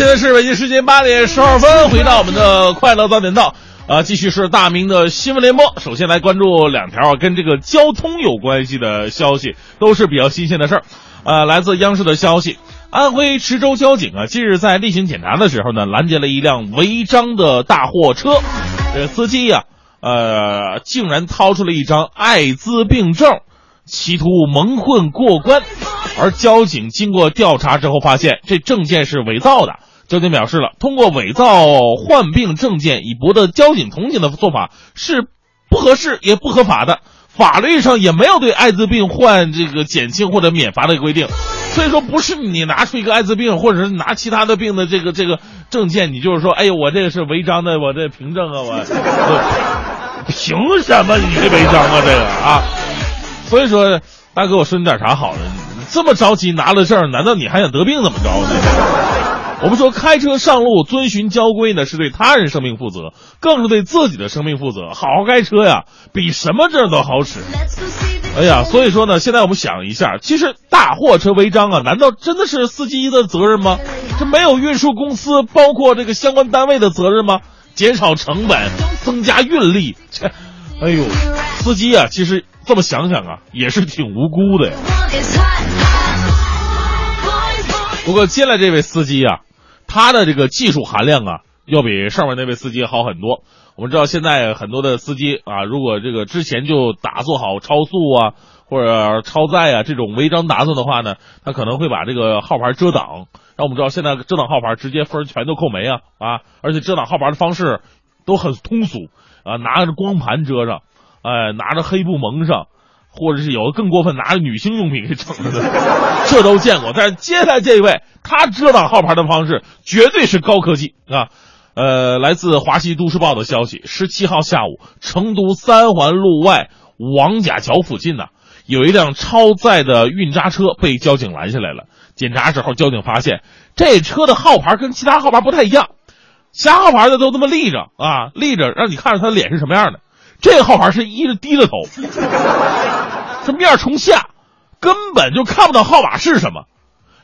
现在是北京时间八点十二分，回到我们的快乐早点到啊，继续是大明的新闻联播。首先来关注两条啊跟这个交通有关系的消息，都是比较新鲜的事儿。呃，来自央视的消息，安徽池州交警啊，近日在例行检查的时候呢，拦截了一辆违章的大货车，这司机呀，呃，竟然掏出了一张艾滋病证，企图蒙混过关。而交警经过调查之后发现，这证件是伪造的。交警表示了，通过伪造患病证件以博得交警同情的做法是不合适也不合法的，法律上也没有对艾滋病患这个减轻或者免罚的规定。所以说，不是你拿出一个艾滋病或者是拿其他的病的这个这个证件，你就是说，哎呦，我这个是违章的，我这凭证啊，我凭什么你这违章啊？这个啊，所以说，大哥，我说你点啥好呢？这么着急拿了证，难道你还想得病怎么着呢？我们说开车上路遵循交规呢，是对他人生命负责，更是对自己的生命负责。好好开车呀，比什么证都好使。哎呀，所以说呢，现在我们想一下，其实大货车违章啊，难道真的是司机的责任吗？这没有运输公司，包括这个相关单位的责任吗？减少成本，增加运力，切，哎呦，司机啊，其实这么想想啊，也是挺无辜的呀。不过接下来这位司机啊，他的这个技术含量啊，要比上面那位司机好很多。我们知道现在很多的司机啊，如果这个之前就打做好超速啊或者超载啊这种违章打算的话呢，他可能会把这个号牌遮挡。让我们知道现在遮挡号牌直接分全都扣没啊啊！而且遮挡号牌的方式都很通俗啊，拿着光盘遮上，哎，拿着黑布蒙上。或者是有的更过分，拿着女性用品给整的，这都见过。但是接下来这一位，他遮挡号牌的方式绝对是高科技啊！呃，来自华西都市报的消息，十七号下午，成都三环路外王家桥附近呢，有一辆超载的运渣车被交警拦下来了。检查时候，交警发现这车的号牌跟其他号牌不太一样，其他号牌的都这么立着啊，立着让你看着他的脸是什么样的。这号牌是一直低着头，是面冲下，根本就看不到号码是什么。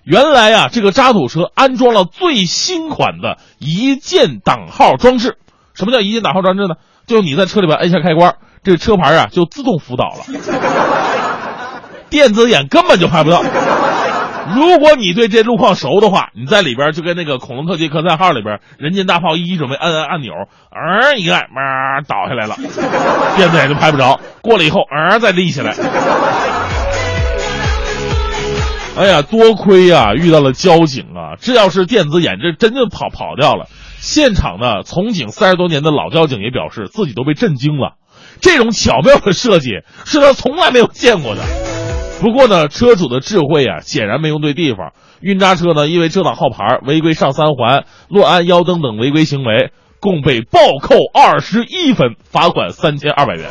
原来呀，这个渣土车安装了最新款的一键挡号装置。什么叫一键挡号装置呢？就你在车里边摁下开关，这个车牌啊就自动辅导了，电子眼根本就拍不到。如果你对这路况熟的话，你在里边就跟那个《恐龙特技客栈号》里边人间大炮一准备按按按钮，嗯，一按，妈倒下来了，电子眼就拍不着。过了以后，儿，再立起来。哎呀，多亏呀遇到了交警啊！这要是电子眼，这真就跑跑掉了。现场呢，从警三十多年的老交警也表示，自己都被震惊了。这种巧妙的设计是他从来没有见过的。不过呢，车主的智慧啊，显然没用对地方。运渣车呢，因为遮挡号牌、违规上三环、乱按腰灯等违规行为，共被暴扣二十一分，罚款三千二百元。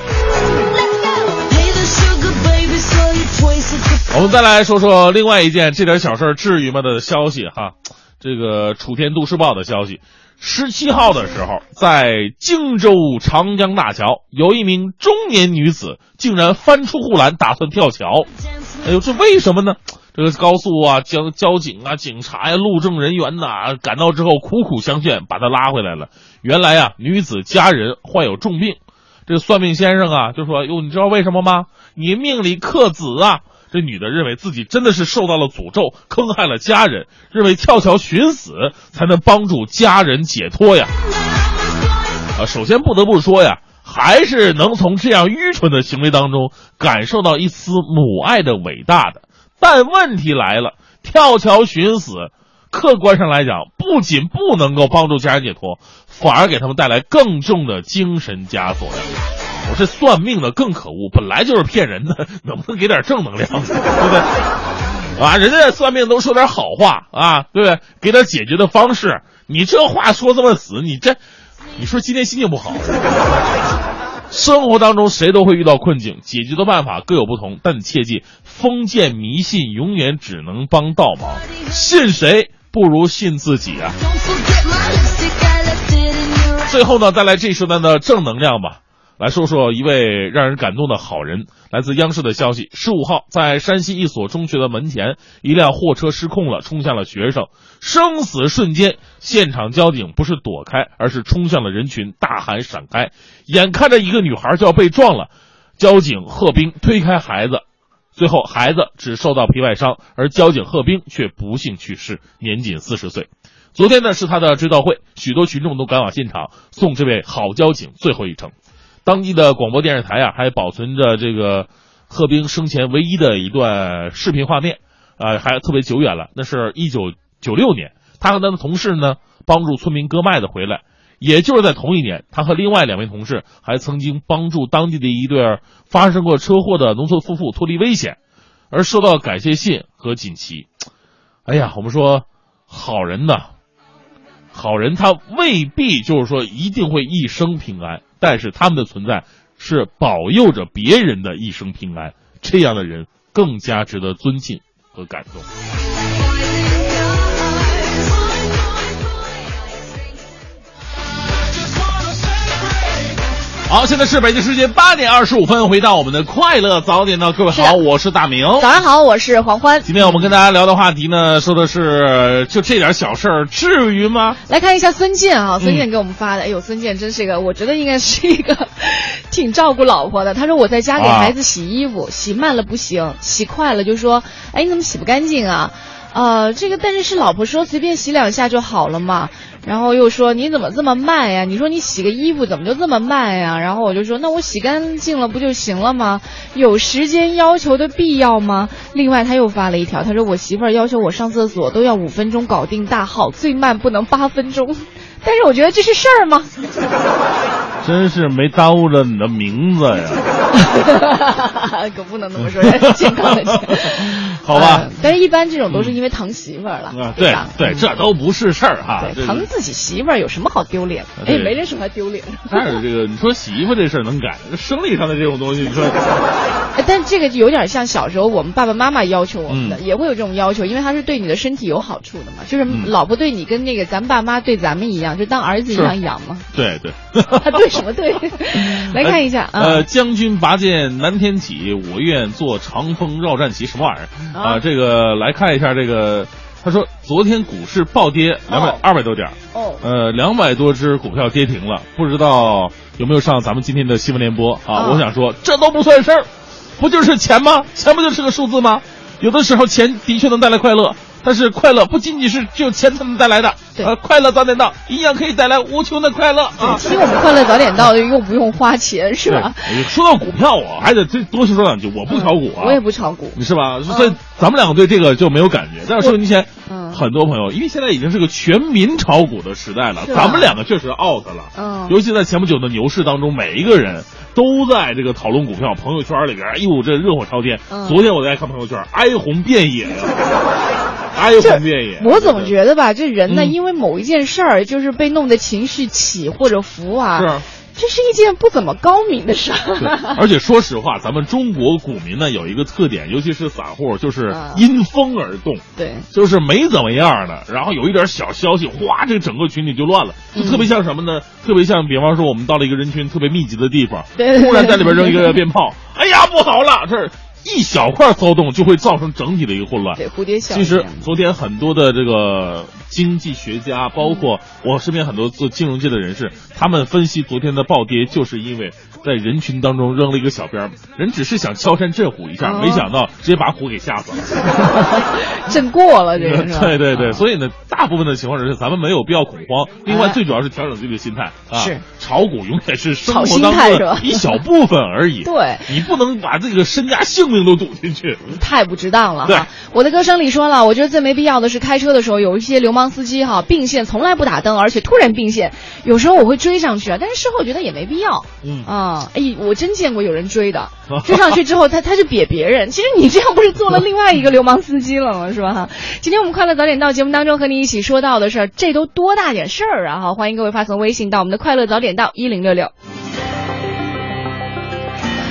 我们再来说说另外一件这点小事儿至于吗的消息哈，这个楚天都市报的消息，十七号的时候，在荆州长江大桥，有一名中年女子竟然翻出护栏打算跳桥，哎呦，这为什么呢？这个高速啊，交交警啊，警察呀，路政人员呐，赶到之后苦苦相劝，把她拉回来了。原来啊，女子家人患有重病，这个算命先生啊就说：“哟，你知道为什么吗？你命里克子啊。”这女的认为自己真的是受到了诅咒，坑害了家人，认为跳桥寻死才能帮助家人解脱呀。啊，首先不得不说呀，还是能从这样愚蠢的行为当中感受到一丝母爱的伟大的。但问题来了，跳桥寻死，客观上来讲，不仅不能够帮助家人解脱，反而给他们带来更重的精神枷锁呀。我这算命的更可恶，本来就是骗人的，能不能给点正能量，对不对？啊，人家算命都说点好话啊，对不对？给点解决的方式，你这话说这么死，你这，你说今天心情不好。生活当中谁都会遇到困境，解决的办法各有不同，但你切记封建迷信永远只能帮倒忙，信谁不如信自己啊。最后呢，再来这一时段的正能量吧。来说说一位让人感动的好人。来自央视的消息：十五号，在山西一所中学的门前，一辆货车失控了，冲向了学生，生死瞬间，现场交警不是躲开，而是冲向了人群，大喊闪开。眼看着一个女孩就要被撞了，交警贺兵推开孩子，最后孩子只受到皮外伤，而交警贺兵却不幸去世，年仅四十岁。昨天呢是他的追悼会，许多群众都赶往现场，送这位好交警最后一程。当地的广播电视台啊，还保存着这个贺兵生前唯一的一段视频画面，啊，还特别久远了。那是一九九六年，他和他的同事呢，帮助村民割麦子回来。也就是在同一年，他和另外两位同事还曾经帮助当地的一对发生过车祸的农村夫妇脱离危险，而收到感谢信和锦旗。哎呀，我们说好人呐，好人他未必就是说一定会一生平安。但是他们的存在是保佑着别人的一生平安，这样的人更加值得尊敬和感动。好，现在是北京时间八点二十五分，回到我们的快乐早点到，各位好，我是大明。早上好，我是黄欢。今天我们跟大家聊的话题呢，说的是就这点小事儿，至于吗？来看一下孙健啊，孙健给我们发的，哎呦，孙健真是一个，我觉得应该是一个 挺照顾老婆的。他说我在家给孩子洗衣服，洗慢了不行，洗快了就说，哎，你怎么洗不干净啊？呃，这个但是是老婆说随便洗两下就好了嘛。然后又说你怎么这么慢呀？你说你洗个衣服怎么就这么慢呀？然后我就说那我洗干净了不就行了吗？有时间要求的必要吗？另外他又发了一条，他说我媳妇儿要求我上厕所都要五分钟搞定大号，最慢不能八分钟。但是我觉得这是事儿吗？真是没耽误着你的名字呀。可不能那么说，健康的钱。好吧、呃但是一般这种都是因为疼媳妇儿了，啊，对吧？对，这都不是事儿哈。对，疼自己媳妇儿有什么好丢脸的？对哎，没人说他丢脸。但是这个，你说媳妇这事儿能改，这生理上的这种东西，你说，哎但这个就有点像小时候我们爸爸妈妈要求我们的，嗯也会有这种要求，因为他是对你的身体有好处的嘛。就是嗯老婆对你跟那个咱爸妈对咱们一样，就当儿子一样养嘛。对对。他对什么对？来看一下啊。呃，将军拔剑南天起，我愿做长风绕战旗，什么玩意儿啊？这个来看一下这个，他说昨天股市暴跌两百二百多点呃，两百多只股票跌停了，不知道有没有上咱们今天的新闻联播啊？哦我想说，这都不算事儿，不就是钱吗？钱不就是个数字吗？有的时候钱的确能带来快乐，但是快乐不仅仅是只有钱才能带来的，呃，快乐早点到，一样可以带来无穷的快乐啊！其实我们快乐早点到，又不用花钱，是吧？说到股票，我还得再多说两句。我不炒股啊，我也不炒股，是吧？所以咱们两个对这个就没有感觉。但是收音机前，嗯很多朋友，因为现在已经是个全民炒股的时代了，咱们两个确实 out 了。嗯尤其在前不久的牛市当中，每一个人都在这个讨论股票，朋友圈里边，哎呦，这热火朝天。嗯。昨天我在看朋友圈，哀鸿遍野呀，哀鸿遍野。我总觉得吧，这人呢，嗯。因为某一件事儿，就是被弄得情绪起或者伏啊，是啊这是一件不怎么高明的事对儿。而且说实话，咱们中国股民呢有一个特点，尤其是散户，就是嗯因风而动。对，就是没怎么样的，然后有一点小消息，哗，这整个群体就乱了，就特别像什么呢？特别像，比方说我们到了一个人群特别密集的地方，对对对突然在里边扔一个鞭炮，哎呀，不好了，这一小块骚动就会造成整体的一个混乱。对，蝴蝶效应。其实昨天很多的这个经济学家，包括我身边很多做金融界的人士，他们分析昨天的暴跌，就是因为在人群当中扔了一个小鞭儿，人只是想敲山震虎一下，哦没想到直接把虎给吓死了。震过了，这个是？对对对，所以呢，大部分的情况是咱们没有必要恐慌。另外，哎最主要是调整自己的心态啊。是炒股永远是生活当中的一小部分而已。对你不能把这个身家性命都堵进去。太不值当了对哈！我的歌声里说了，我觉得最没必要的是开车的时候有一些流氓司机哈并线从来不打灯，而且突然并线，有时候我会追上去啊，但是事后觉得也没必要。嗯啊，哎，我真见过有人追的，追 上去之后他他就瘪别人，其实你这样不是做了另外一个流氓司机了吗？是吧？哈，今天我们快乐早点到节目当中和你一起说到的是，这都多大点事儿啊！哈，欢迎各位发送微信到我们的快乐早点到一零六六。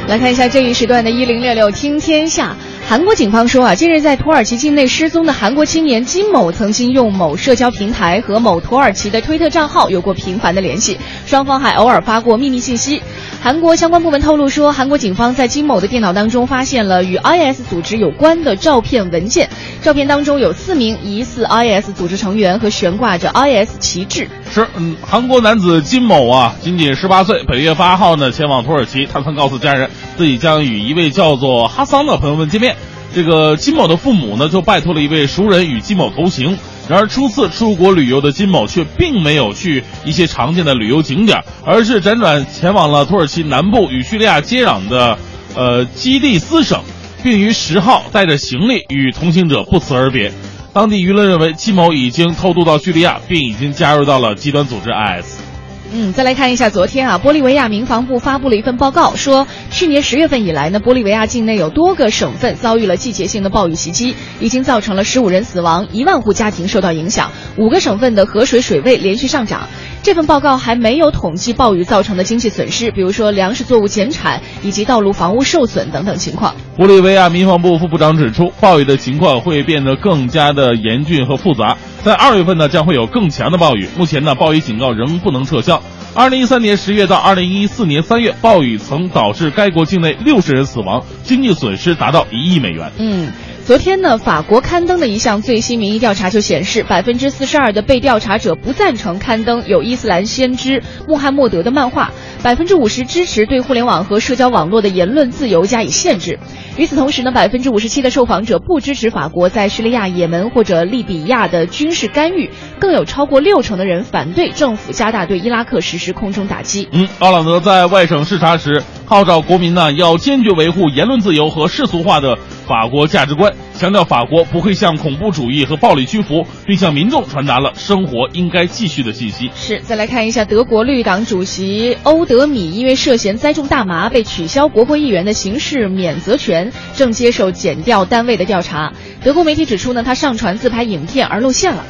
来看一下这一时段的“一零六六听天下”。韩国警方说啊，近日在土耳其境内失踪的韩国青年金某，曾经用某社交平台和某土耳其的推特账号有过频繁的联系，双方还偶尔发过秘密信息。韩国相关部门透露说，韩国警方在金某的电脑当中发现了与 IS 组织有关的照片文件，照片当中有四名疑似 IS 组织成员和悬挂着 IS 旗帜。是，嗯，韩国男子金某啊，仅仅十八岁，本月八号呢前往土耳其，他曾告诉家人自己将与一位叫做哈桑的朋友们见面。这个金某的父母呢，就拜托了一位熟人与金某同行。然而，初次出国旅游的金某却并没有去一些常见的旅游景点，而是辗转前往了土耳其南部与叙利亚接壤的呃基利斯省，并于十号带着行李与同行者不辞而别。当地舆论认为金某已经偷渡到叙利亚，并已经加入到了极端组织 IS。嗯，再来看一下昨天啊，玻利维亚民防部发布了一份报告，说去年十月份以来呢，玻利维亚境内有多个省份遭遇了季节性的暴雨袭击，已经造成了十五人死亡，一万户家庭受到影响，五个省份的河水水位连续上涨。这份报告还没有统计暴雨造成的经济损失，比如说粮食作物减产以及道路房屋受损等等情况。玻利维亚民防部副部长指出，暴雨的情况会变得更加的严峻和复杂，在二月份呢将会有更强的暴雨。目前呢，暴雨警告仍不能撤销。二零一三年十月到二零一四年三月，暴雨曾导致该国境内六十人死亡，经济损失达到一亿美元。嗯，昨天呢，法国刊登的一项最新民意调查就显示，百分之四十二的被调查者不赞成刊登有伊斯兰先知穆罕默德的漫画，百分之五十支持对互联网和社交网络的言论自由加以限制。与此同时呢，百分之五十七的受访者不支持法国在叙利亚、也门或者利比亚的军事干预，更有超过六成的人反对政府加大对伊拉克实施空中打击。嗯，奥朗德在外省视察时号召国民呢要坚决维护言论自由和世俗化的法国价值观，强调法国不会向恐怖主义和暴力屈服，并向民众传达了生活应该继续的信息。是，再来看一下德国绿党主席欧德米，因为涉嫌栽种大麻被取消国会议员的刑事免责权，正接受检调单位的调查。德国媒体指出呢，他上传自拍影片而露馅了。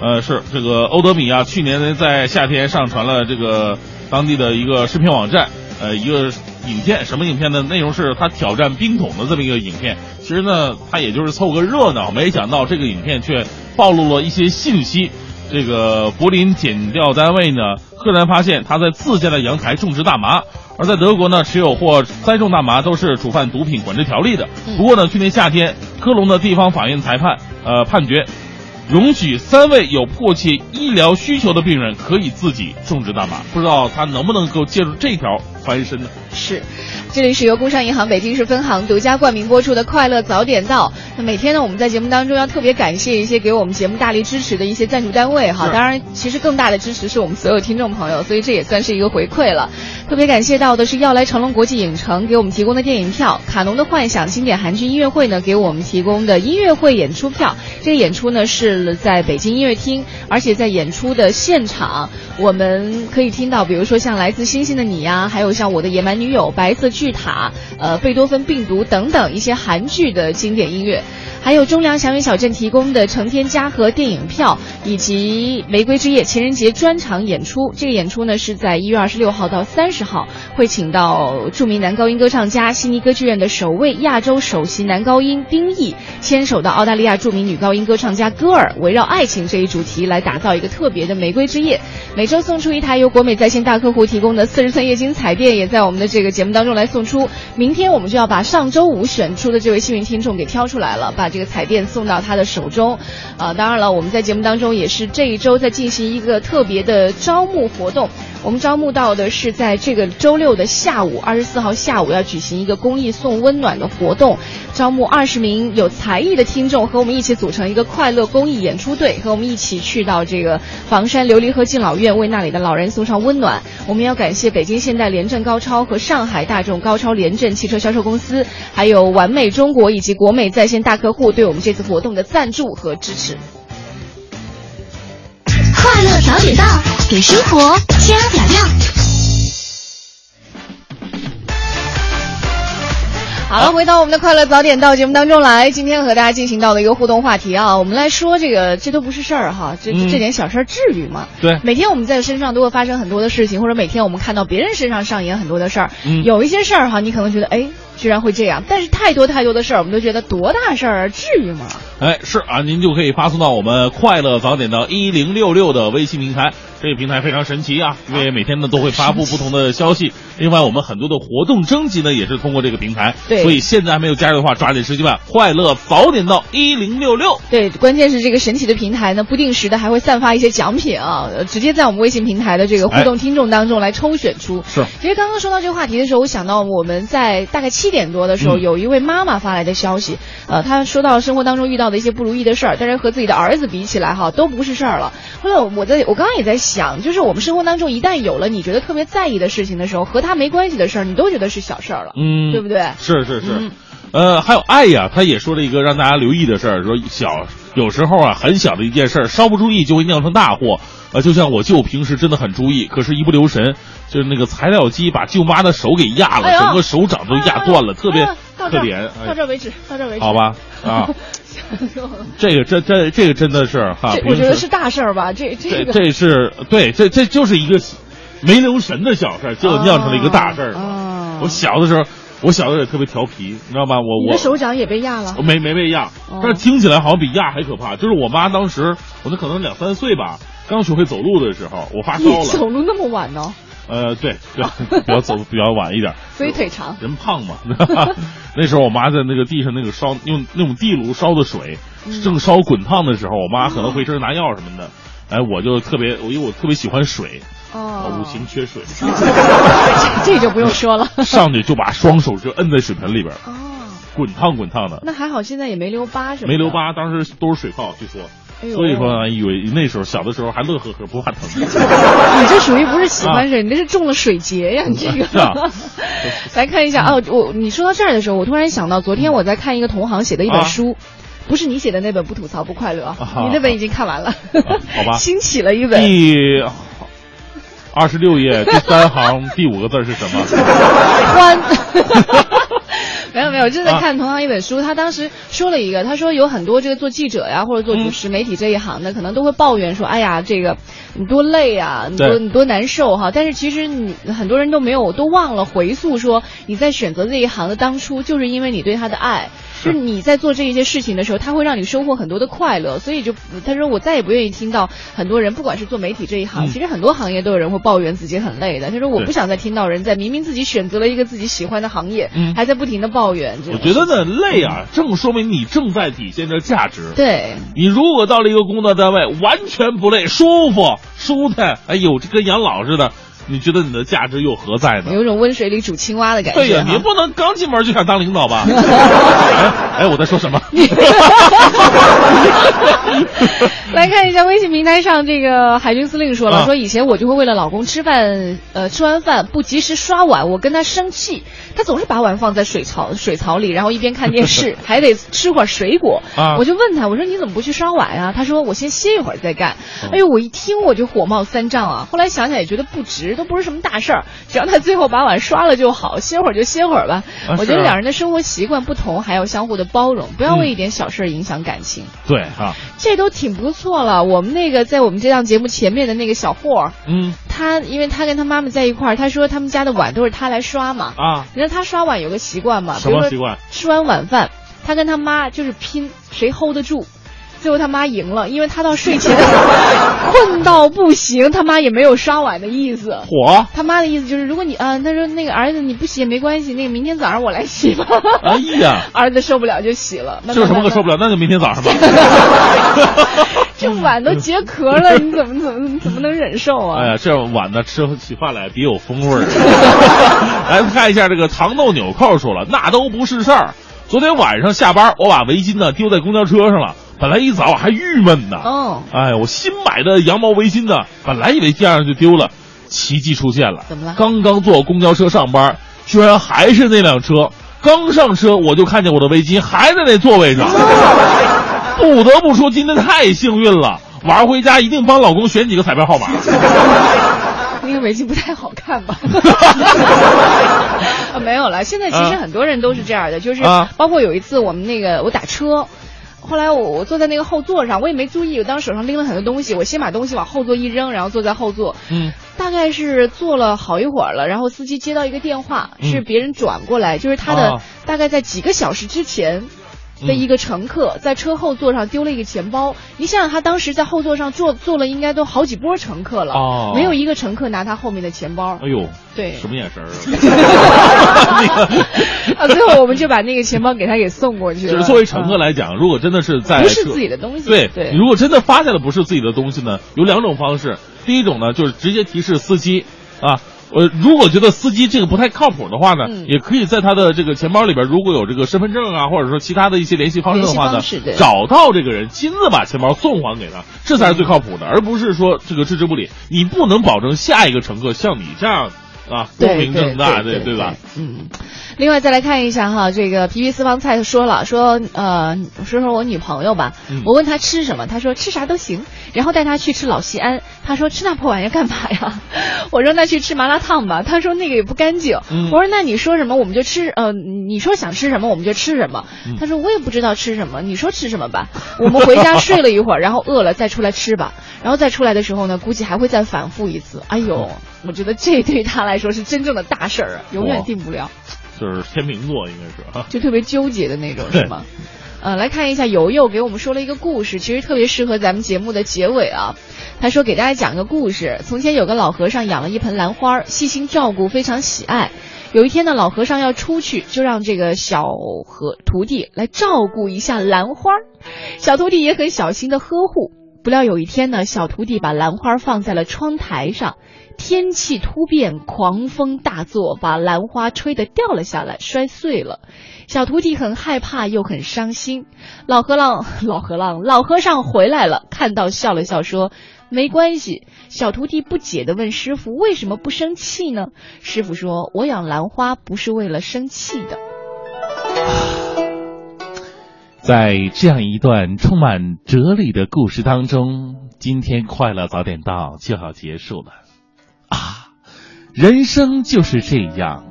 呃，是这个欧德米啊，去年在夏天上传了这个当地的一个视频网站，呃，一个影片，什么影片呢？内容是他挑战冰桶的这么一个影片。其实呢，他也就是凑个热闹，没想到这个影片却暴露了一些信息。这个柏林检调单位呢，赫然发现他在自家的阳台种植大麻。而在德国呢，持有或栽种大麻都是触犯毒品管制条例的。不过呢，去年夏天，科隆的地方法院裁判，呃，判决。容许三位有迫切医疗需求的病人可以自己种植大麻，不知道他能不能够借助这条翻身呢？是，这里是由工商银行北京市分行独家冠名播出的《快乐早点到》。那每天呢，我们在节目当中要特别感谢一些给我们节目大力支持的一些赞助单位哈。当然，其实更大的支持是我们所有听众朋友，所以这也算是一个回馈了。特别感谢到的是要来成龙国际影城给我们提供的电影票，卡农的幻想经典韩剧音乐会呢给我们提供的音乐会演出票。这个演出呢是在北京音乐厅，而且在演出的现场，我们可以听到，比如说像来自星星的你呀，还有像我的野蛮女友、白色巨塔、呃贝多芬病毒等等一些韩剧的经典音乐。还有中粮祥云小镇提供的成天嘉禾电影票，以及玫瑰之夜情人节专场演出。这个演出呢是在一月二十六号到三十号，会请到著名男高音歌唱家悉尼歌剧院的首位亚洲首席男高音丁毅，牵手到澳大利亚著名女高音歌唱家戈尔，围绕爱情这一主题来打造一个特别的玫瑰之夜。每周送出一台由国美在线大客户提供的四十寸液晶彩电，也在我们的这个节目当中来送出。明天我们就要把上周五选出的这位幸运听众给挑出来了，把。这个彩电送到他的手中，啊，当然了，我们在节目当中也是这一周在进行一个特别的招募活动。我们招募到的是在这个周六的下午，二十四号下午要举行一个公益送温暖的活动，招募二十名有才艺的听众和我们一起组成一个快乐公益演出队，和我们一起去到这个房山琉璃河敬老院，为那里的老人送上温暖。我们要感谢北京现代联高超和上海大众高超联镇汽车销售公司，还有完美中国以及国美在线大客户。对我们这次活动的赞助和支持。快乐早点到，给生活加点料。好了，回到我们的快乐早点到节目当中来，今天和大家进行到的一个互动话题啊，我们来说这个，这都不是事儿哈，这这点小事儿至于吗？对，每天我们在身上都会发生很多的事情，或者每天我们看到别人身上上演很多的事儿，有一些事儿哈，你可能觉得哎。居然会这样，但是太多太多的事儿，我们都觉得多大事儿啊？至于吗？哎，是啊，您就可以发送到我们快乐早点到一零六六的微信平台。这个平台非常神奇啊，因为每天呢都会发布不同的消息。另外，我们很多的活动征集呢也是通过这个平台。对，所以现在还没有加入的话，抓紧时间吧！快乐早点到一零六六。对，关键是这个神奇的平台呢，不定时的还会散发一些奖品啊，直接在我们微信平台的这个互动听众当中来抽选出。是。其实刚刚说到这个话题的时候，我想到我们在大概七点多的时候。有一位妈妈发来的消息，呃，她说到生活当中遇到的一些不如意的事儿，但是和自己的儿子比起来，哈，都不是事儿了。后来我在我刚刚也在想，就是我们生活当中一旦有了你觉得特别在意的事情的时候，和他没关系的事儿，你都觉得是小事儿了，嗯，对不对？是是是，呃，还有爱呀，他也说了一个让大家留意的事儿，说小有时候啊，很小的一件事儿，稍不注意就会酿成大祸。呃，就像我舅平时真的很注意，可是一不留神，就是那个材料机把舅妈的手给压了，整个手掌都压断了，特别。可怜，到这为止，到这为止，好吧，啊，这个这这这个真的是哈，我觉得是大事儿吧，这这这是对，这这就是一个没留神的小事儿，就酿成了一个大事儿。我小的时候，我小的时候也特别调皮，你知道吧？我我的手掌也被压了，没没被压，但是听起来好像比压还可怕。就是我妈当时，我那可能两三岁吧，刚学会走路的时候，我发烧了。走路那么晚呢？呃，对对，比较走比较晚一点，所以腿长。人胖嘛，那时候我妈在那个地上那个烧用那种地炉烧的水，正烧滚烫的时候，我妈可能回身拿药什么的，哎，我就特别，我因为我特别喜欢水，哦，五行缺水，这就不用说了，上去就把双手就摁在水盆里边，哦，滚烫滚烫的。那还好，现在也没留疤是吧？没留疤，当时都是水泡，据说。哎所以说呢，以为那时候小的时候还乐呵呵，不怕疼。你这属于不是喜欢谁，你这是中了水劫呀！你这个。是啊 来看一下哦，我你说到这儿的时候，我突然想到，昨天我在看一个同行写的一本啊书。不是你写的那本《不吐槽不快乐》啊你那本已经看完了，好吧新起了一本第二十六页第三行第五个字是什么？欢。没有没有，正在看同样一本书，他当时说了一个，他说有很多这个做记者呀，或者做主持媒体这一行的，可能都会抱怨说，哎呀，这个你多累啊，你多你多难受哈。但是其实你很多人都没有都忘了回溯说，你在选择这一行的当初，就是因为你对他的爱。就 是你在做这一些事情的时候，他会让你收获很多的快乐，所以就他说我再也不愿意听到很多人，不管是做媒体这一行，嗯其实很多行业都有人会抱怨自己很累的。他说我不想再听到人在明明自己选择了一个自己喜欢的行业，嗯还在不停的抱怨。我觉得呢，累啊，正说明你正在体现着价值。对，你如果到了一个工作单位，完全不累，舒服舒坦，哎呦，这跟养老似的，你觉得你的价值又何在呢？有一种温水里煮青蛙的感觉。对呀、哈你不能刚进门就想当领导吧？哎哎，我在说什么？来看一下微信平台上，这个海军司令说了，啊说以前我就会为了老公吃饭，呃，吃完饭不及时刷碗，我跟他生气，他总是把碗放在水槽水槽里，然后一边看电视，还得吃会儿水果。啊我就问他，我说你怎么不去刷碗呀、他说我先歇一会儿再干。哎呦，我一听我就火冒三丈啊！后来想想也觉得不值，都不是什么大事儿，只要他最后把碗刷了就好，歇会儿就歇会儿吧。啊我觉得两人的生活习惯不同，还要相互的包容，不要为一点小事影响感情。对啊，这都挺不错了。我们那个在我们这档节目前面的那个小霍，嗯他因为他跟他妈妈在一块儿，他说他们家的碗都是他来刷嘛。啊，你看他刷碗有个习惯嘛，什么习惯？吃完晚饭，他跟他妈就是拼谁 hold 得住。最后他妈赢了，因为他到睡前 困到不行，他妈也没有刷碗的意思。火！他妈的意思就是，如果你啊，他说那个儿子你不洗也没关系，那个明天早上我来洗吧。哎呀，儿子受不了就洗了。慢慢这有什么可受不了？那就明天早上吧。这碗都结壳了，你怎么怎么怎么能忍受啊？哎呀，这碗呢吃起饭来别有风味儿。来看一下这个糖豆纽扣说了，那都不是事儿。昨天晚上下班，我把围巾呢丢在公交车上了。本来一早还郁闷呢，哦，哎，我新买的羊毛围巾呢，本来以为这样就丢了，奇迹出现了。怎么了刚刚坐公交车上班，居然还是那辆车。刚上车我就看见我的围巾还在那座位上，不得不说今天太幸运了。晚上回家一定帮老公选几个彩票号码。那个围巾不太好看吧？啊，没有了。现在其实啊很多人都是这样的，就是啊包括有一次我们那个我打车。后来我我坐在那个后座上，我也没注意，我当时手上拎了很多东西，我先把东西往后座一扔，然后坐在后座。嗯，大概是坐了好一会儿了，然后司机接到一个电话，嗯是别人转过来，就是他的、啊大概在几个小时之前。的一个乘客在车后座上丢了一个钱包，你想想他当时在后座上坐坐了应该都好几波乘客了，哦没有一个乘客拿他后面的钱包。哎呦，对什么眼神儿啊？啊，最后我们就把那个钱包给他给送过去了。就是作为乘客来讲，如果真的是在不是自己的东西对对你如果真的发现了不是自己的东西呢，有两种方式。第一种呢，就是直接提示司机啊。呃，如果觉得司机这个不太靠谱的话呢，嗯也可以在他的这个钱包里边，如果有这个身份证啊，或者说其他的一些联系方式的话呢找到这个人，亲自把钱包送还给他，这才是最靠谱的，而不是说这个置之不理。你不能保证下一个乘客像你这样啊对光明正大，对对吧？？嗯。另外再来看一下哈，这个皮皮私房菜说了说呃说说我女朋友吧，嗯我问她吃什么，她说吃啥都行，然后带她去吃老西安，她说吃那破玩意儿干嘛呀？我说那去吃麻辣烫吧，她说那个也不干净。嗯我说那你说什么我们就吃，呃你说想吃什么我们就吃什么。嗯她说我也不知道吃什么，你说吃什么吧。我们回家睡了一会儿，然后饿了再出来吃吧，然后再出来的时候呢，估计还会再反复一次。哎呦，我觉得这对她来说是真正的大事儿啊，永远定不了。就是天秤座应该是啊。就特别纠结的那种，是吗？呃，来看一下游游给我们说了一个故事，其实特别适合咱们节目的结尾啊。他说给大家讲个故事：从前有个老和尚养了一盆兰花，细心照顾，非常喜爱。有一天呢，老和尚要出去，就让这个小和徒弟来照顾一下兰花。小徒弟也很小心的呵护。不料有一天呢，小徒弟把兰花放在了窗台上，天气突变，狂风大作，把兰花吹得掉了下来，摔碎了。小徒弟很害怕又很伤心。老和尚，老和尚，老和尚回来了，看到笑了笑说：“没关系。”小徒弟不解地问师傅：“为什么不生气呢？”师傅说：“我养兰花不是为了生气的。”在这样一段充满哲理的故事当中，今天快乐早点到就要结束了啊！人生就是这样，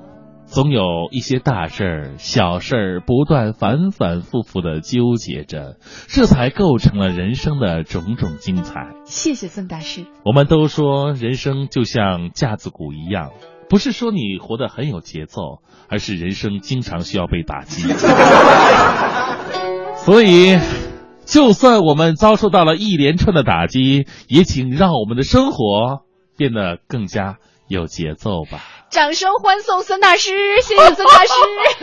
总有一些大事儿、小事儿不断反反复复的纠结着，这才构成了人生的种种精彩。谢谢孙大师。我们都说人生就像架子鼓一样，不是说你活得很有节奏，而是人生经常需要被打击。所以，就算我们遭受到了一连串的打击，也请让我们的生活变得更加有节奏吧。掌声欢送孙大师，谢谢孙大师。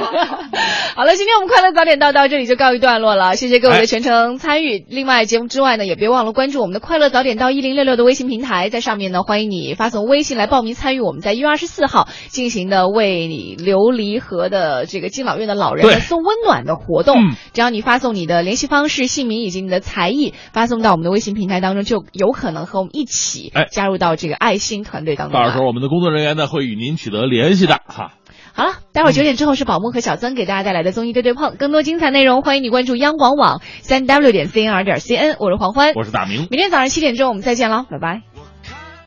好了，今天我们快乐早点到到这里就告一段落了，谢谢各位的全程参与。另外，节目之外呢，也别忘了关注我们的快乐早点到一零六六的微信平台，在上面呢，欢迎你发送微信来报名参与我们在一月二十四号进行的为你琉璃河的这个敬老院的老人送温暖的活动。嗯只要你发送你的联系方式、姓名以及你的才艺发送到我们的微信平台当中，就有可能和我们一起哎加入到这个爱心团队当中。到时候我们的工作人员呢会与您取得联系的哈。好了，待会儿九点之后是宝木和小曾给大家带来的综艺对对碰，更多精彩内容欢迎你关注央广网三 w 点 cnr 点 cn，我是黄欢，我是大明。明天早上七点钟我们再见喽，拜拜。